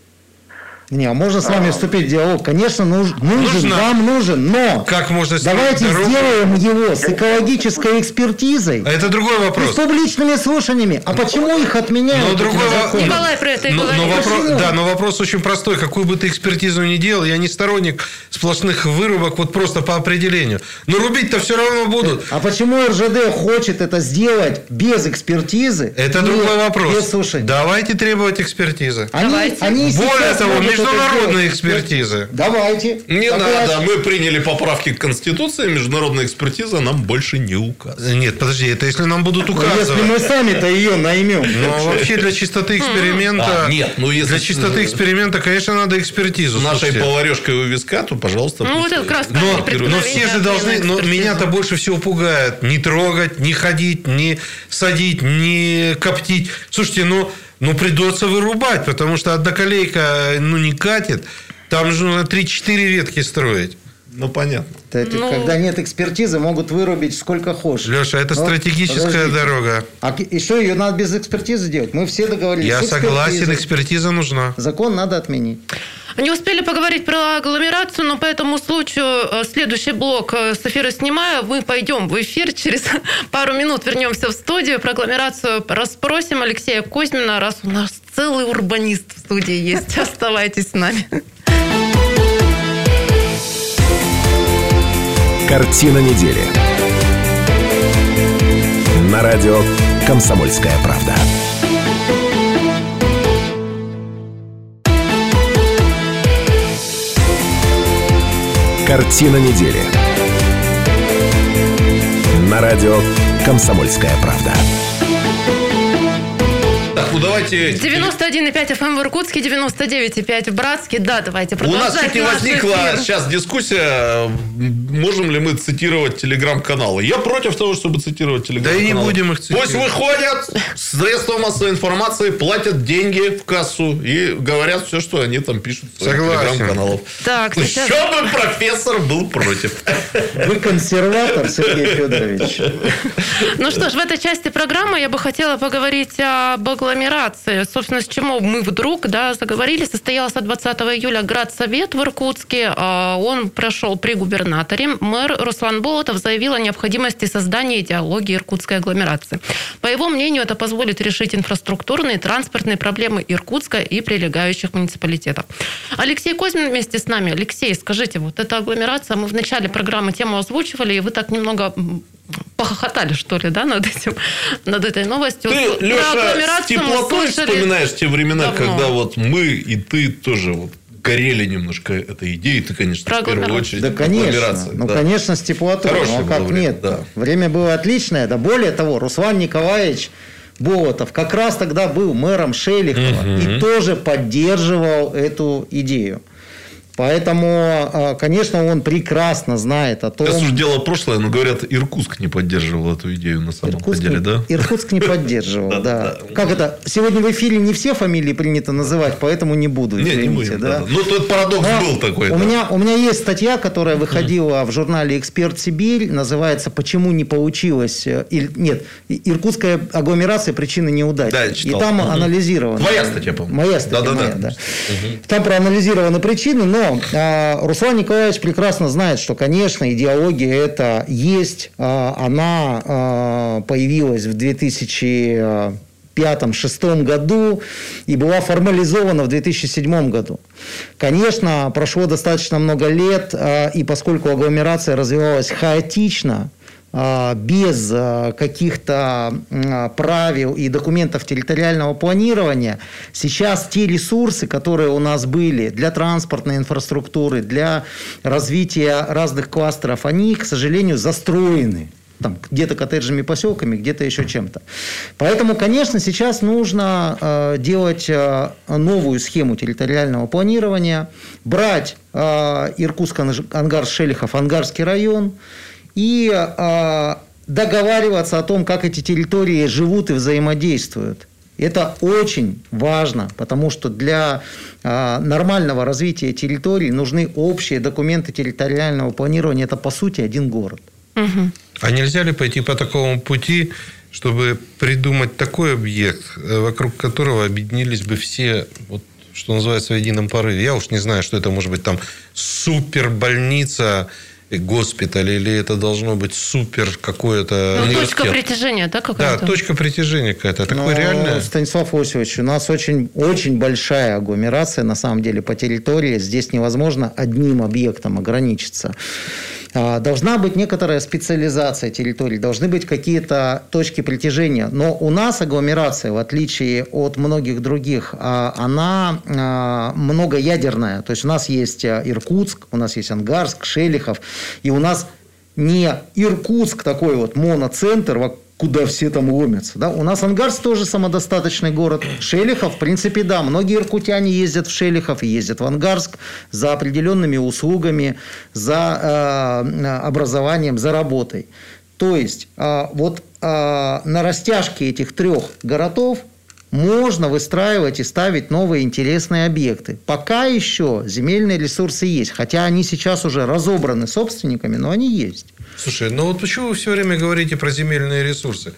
Не, а можно с вами вступить в диалог? Конечно, нуж- нужен, Нужно. вам нужен, но Как можно давайте дорогу? сделаем его с экологической экспертизой А это другой и с вопрос. публичными слушаниями. А почему их отменяют? Но другой вопрос. Николай про это и но, говорит. но вопрос, да, но вопрос очень простой. Какую бы ты экспертизу ни делал, я не сторонник сплошных вырубок вот просто по определению. Но рубить-то все равно будут. А почему РЖД хочет это сделать без экспертизы? Это другой вопрос. Без слушания. Давайте требовать экспертизы. Они, Давайте. они Более того, могут сделать. экспертизы. Давайте. Не Согласен. надо, мы приняли поправки к Конституции, международная экспертиза нам больше не указывает. Нет, подожди, это если нам будут Но Если указывать. мы сами-то ее наймем. Но вообще для чистоты эксперимента... А, нет, ну, если Для чистоты эксперимента, конечно, надо экспертизу. Нашей поварешкой у виска, то, пожалуйста. Ну, вот это как раз Но, но все же должны, но меня-то больше всего пугает не трогать, не ходить, не садить, не коптить. Слушайте, ну, ну придется вырубать, потому что одна колейка ну, не катит. Там же нужно 3-4 ветки строить. Ну, понятно. Это Ну. Когда нет экспертизы, могут вырубить сколько хочешь. Леша, это Но стратегическая подождите. дорога. А что, ее надо без экспертизы делать? Мы все договорились. Я согласен, экспертиза нужна. Закон надо отменить. Не успели поговорить про агломерацию, но по этому случаю э, следующий блок э, с эфира снимаю. Мы пойдем в эфир. Через *laughs* пару минут вернемся в студию. Про агломерацию расспросим Алексея Кузьмина, раз у нас целый урбанист в студии есть. *laughs* Оставайтесь с нами. Картина недели. На радио «Комсомольская правда». Картина недели. На радио «Комсомольская правда». Так, ну давайте... 91,5 FM в Иркутске, 99,5 в Братске. Да, давайте У нас продолжать чуть не возникла эфир. сейчас дискуссия, можем ли мы цитировать телеграм-каналы. Я против того, чтобы цитировать телеграм-каналы. Да и не будем их цитировать. Пусть выходят, средства массовой информации платят деньги в кассу и говорят все, что они там пишут в телеграм-каналах. Так, Ну, сейчас... Что бы профессор был против. Вы консерватор, Сергей Федорович. Ну что ж, в этой части программы я бы хотела поговорить об агломерации. Собственно, с чему мы вдруг да, заговорили. Состоялся 20 июля Градсовет в Иркутске. А, Он прошел при губернаторе. Мэр Руслан Болотов заявил о необходимости создания идеологии иркутской агломерации. По его мнению, это позволит решить инфраструктурные и транспортные проблемы Иркутска и прилегающих муниципалитетов. Алексей Козьмин вместе с нами. Алексей, скажите, вот эта агломерация, мы в начале программы тему озвучивали, и вы так немного похохотали, что ли, да, над этим, над этой новостью. Ты, Про Леша, с теплотой вспоминаешь те времена, давно. когда вот мы и ты тоже вот горели немножко этой идеей. Ты, конечно, Про в первую очередь. Да, конечно. Ну, да. конечно, с теплотой. Хорошее Ну, а как время, нет? да. Время было отличное. Да более того, Руслан Николаевич Болотов как раз тогда был мэром Шелихова и тоже поддерживал эту идею. Поэтому, а, конечно, он прекрасно знает о том... Сейчас уж дело прошлое, но говорят, Иркутск не поддерживал эту идею на самом Иркутск, деле, не- да? Иркутск не поддерживал, *laughs* Да. Как это? Сегодня в эфире не все фамилии принято называть, поэтому не буду. Извините, да. Ну, тут парадокс был такой. У меня, есть статья, которая выходила в журнале «Эксперт Сибирь», называется «Почему не получилось...» э, Нет, «И- «Иркутская агломерация. Причины неудачи». Да, я И там анализировано. Твоя статья, по-моему. Моя статья, моя, да. Там проанализированы причины, но а, Руслан Николаевич прекрасно знает, что, конечно, идеология это есть. А, она а, появилась в 2000 2005-2006 году и была формализована в 2007 году. Конечно, прошло достаточно много лет, и поскольку агломерация развивалась хаотично, без а, каких-то м, правил и документов территориального планирования, сейчас те ресурсы, которые у нас были для транспортной инфраструктуры, для развития разных кластеров, они, к сожалению, застроены там, где-то коттеджными поселками, где-то еще чем-то. Поэтому, конечно, сейчас нужно э, делать э, новую схему территориального планирования, брать э, Иркутск, Ангарск, Шелихов, Ангарский район и э, договариваться о том, как эти территории живут и взаимодействуют. Это очень важно, потому что для э, нормального развития территорий нужны общие документы территориального планирования. Это, по сути, один город. А нельзя ли пойти по такому пути, чтобы придумать такой объект, э, вокруг которого объединились бы все, вот, что называется, в едином порыве? Я уж не знаю, что это может быть там супер больница, госпиталь, или это должно быть супер какое-то Ну, точка притяжения, да, Да, какая-то? точка притяжения какая-то. Такое Но, реальное. Станислав Осипович, у нас очень, очень большая агломерация, на самом деле, по территории. Здесь невозможно одним объектом ограничиться. А, Должна быть некоторая специализация территорий, должны быть какие-то точки притяжения. Но у нас агломерация, в отличие от многих других, а, она а, многоядерная. То есть у нас есть Иркутск, у нас есть Ангарск, Шелихов, и у нас не Иркутск такой вот моноцентр, куда все там ломятся. Да? У нас Ангарск тоже самодостаточный город. Шелихов, в принципе, да. Многие иркутяне ездят в Шелихов и ездят в Ангарск за определенными услугами, за э, образованием, за работой. То есть, э, вот э, на растяжке этих трех городов можно выстраивать и ставить новые интересные объекты. Пока еще земельные ресурсы есть, хотя они сейчас уже разобраны собственниками, но они есть. Слушай, ну вот почему вы все время говорите про земельные ресурсы?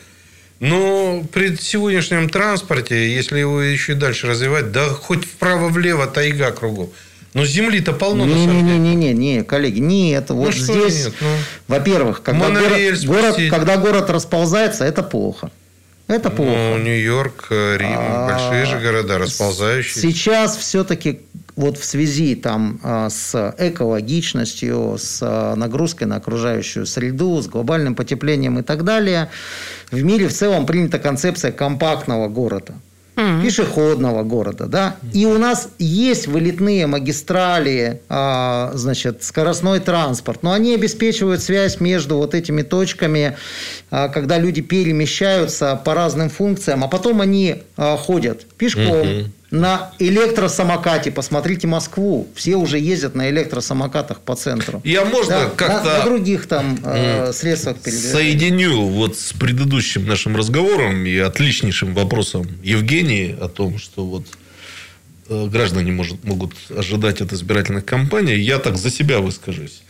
Но при сегодняшнем транспорте, если его еще и дальше развивать, да хоть вправо-влево тайга кругом. Но земли-то полно на самом деле. Не-не-не, не, коллеги, нет. Вот что здесь, нет, ну? во-первых, когда город, город- когда город расползается, это плохо. Это плохо. Ну, Нью-Йорк, э, Рим, А, большие же города, расползающиеся. Сейчас все-таки вот в связи там, а, с экологичностью, с а, нагрузкой на окружающую среду, с глобальным потеплением и так далее, в мире в целом принята концепция компактного города. Пешеходного города, да, и у нас есть вылетные магистрали, а, значит, скоростной транспорт, но они обеспечивают связь между вот этими точками, а, когда люди перемещаются по разным функциям, а потом они а, ходят пешком, на электросамокате. Посмотрите Москву. Все уже ездят на электросамокатах по центру. Я можно Да, как-то на, на других там э, средствах передвижения. соединю вот с предыдущим нашим разговором и отличнейшим вопросом Евгении о том, что вот э, граждане может, могут ожидать от избирательных кампаний, я так за себя выскажусь.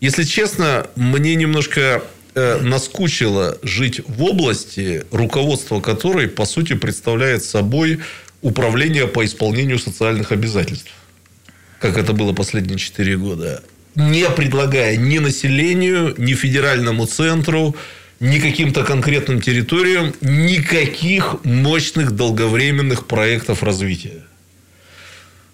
Если честно, мне немножко э, наскучило жить в области, руководство которой, по сути, представляет собой управление по исполнению социальных обязательств. Как это было последние четыре года. Не предлагая ни населению, ни федеральному центру, ни каким-то конкретным территориям никаких мощных долговременных проектов развития.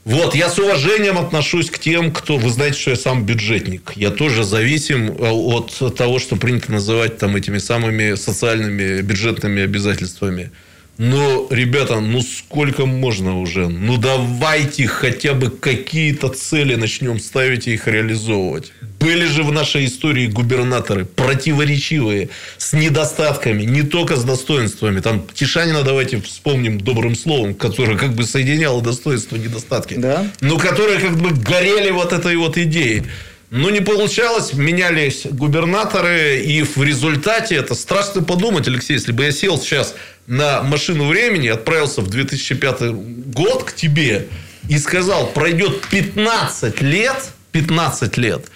Вот, я с уважением отношусь к тем, кто... Вы знаете, что я сам бюджетник. Я тоже зависим э, от того, что принято называть там этими самыми социальными бюджетными обязательствами. Но, ребята, ну сколько можно уже? Ну давайте хотя бы какие-то цели начнем ставить и их реализовывать. Были же в нашей истории губернаторы противоречивые, с недостатками, не только с достоинствами. Там Тишанина давайте вспомним добрым словом, который как бы соединял достоинства и недостатки. Да. Но которые как бы горели вот этой вот идеей. Но не получалось, менялись губернаторы, и в результате это страшно подумать, Алексей, если бы я сел сейчас на машину времени, отправился в 2005 год к тебе и сказал, пройдет 15 лет, 15 лет,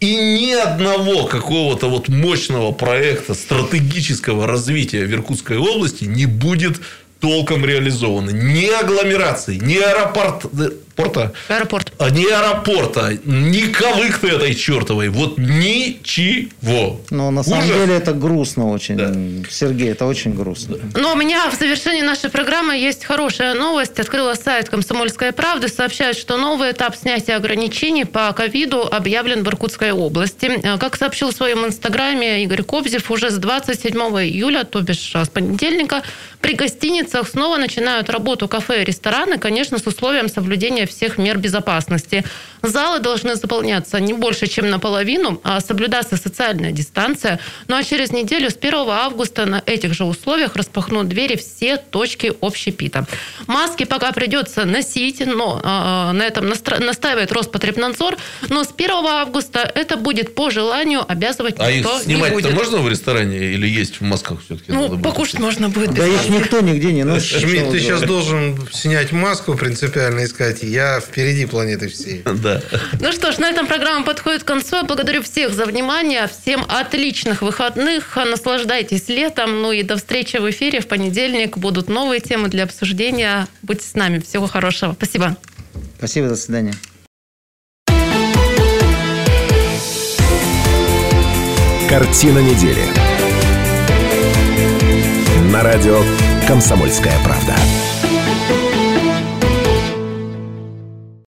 и ни одного какого-то вот мощного проекта стратегического развития в Иркутской области не будет толком реализовано. Ни агломерации, ни аэропорт, э, порта, Аэропорт. а ни аэропорта, ни ковык-то этой чертовой. Вот ничего. Но на самом Ужас. деле это грустно очень, Сергей, это очень грустно. Но у меня в завершении нашей программы есть хорошая новость. Открыла сайт «Комсомольская правда». Сообщает, что новый этап снятия ограничений по ковиду объявлен в Иркутской области. Э, Как сообщил в своем инстаграме Игорь Кобзев, уже с 27 июля, то бишь э, с понедельника, при гостиницах снова начинают работу кафе и рестораны, конечно, с условием соблюдения всех мер безопасности. Залы должны заполняться не больше, чем наполовину, а соблюдаться социальная дистанция. Ну а через неделю, с 1 августа, на этих же условиях распахнут двери все точки общепита. Маски пока придется носить, но а, на этом настра- настаивает Роспотребнадзор. Но с 1 августа это будет по желанию, обязывать А их никто не снимать-то будет. можно в ресторане или есть в масках все-таки? Ну, покушать можно будет. Да их никто нигде не носит. Шмидт, ты сейчас должен снять маску принципиально и сказать, я впереди планеты всей. *laughs* Да. Ну что ж, на этом программа подходит к концу. Я благодарю всех за внимание. Всем отличных выходных. Наслаждайтесь летом. Ну и до встречи в эфире в понедельник. Будут новые темы для обсуждения. Будьте с нами. Всего хорошего. Спасибо. Спасибо, до свидания. Картина недели. На радио «Комсомольская правда».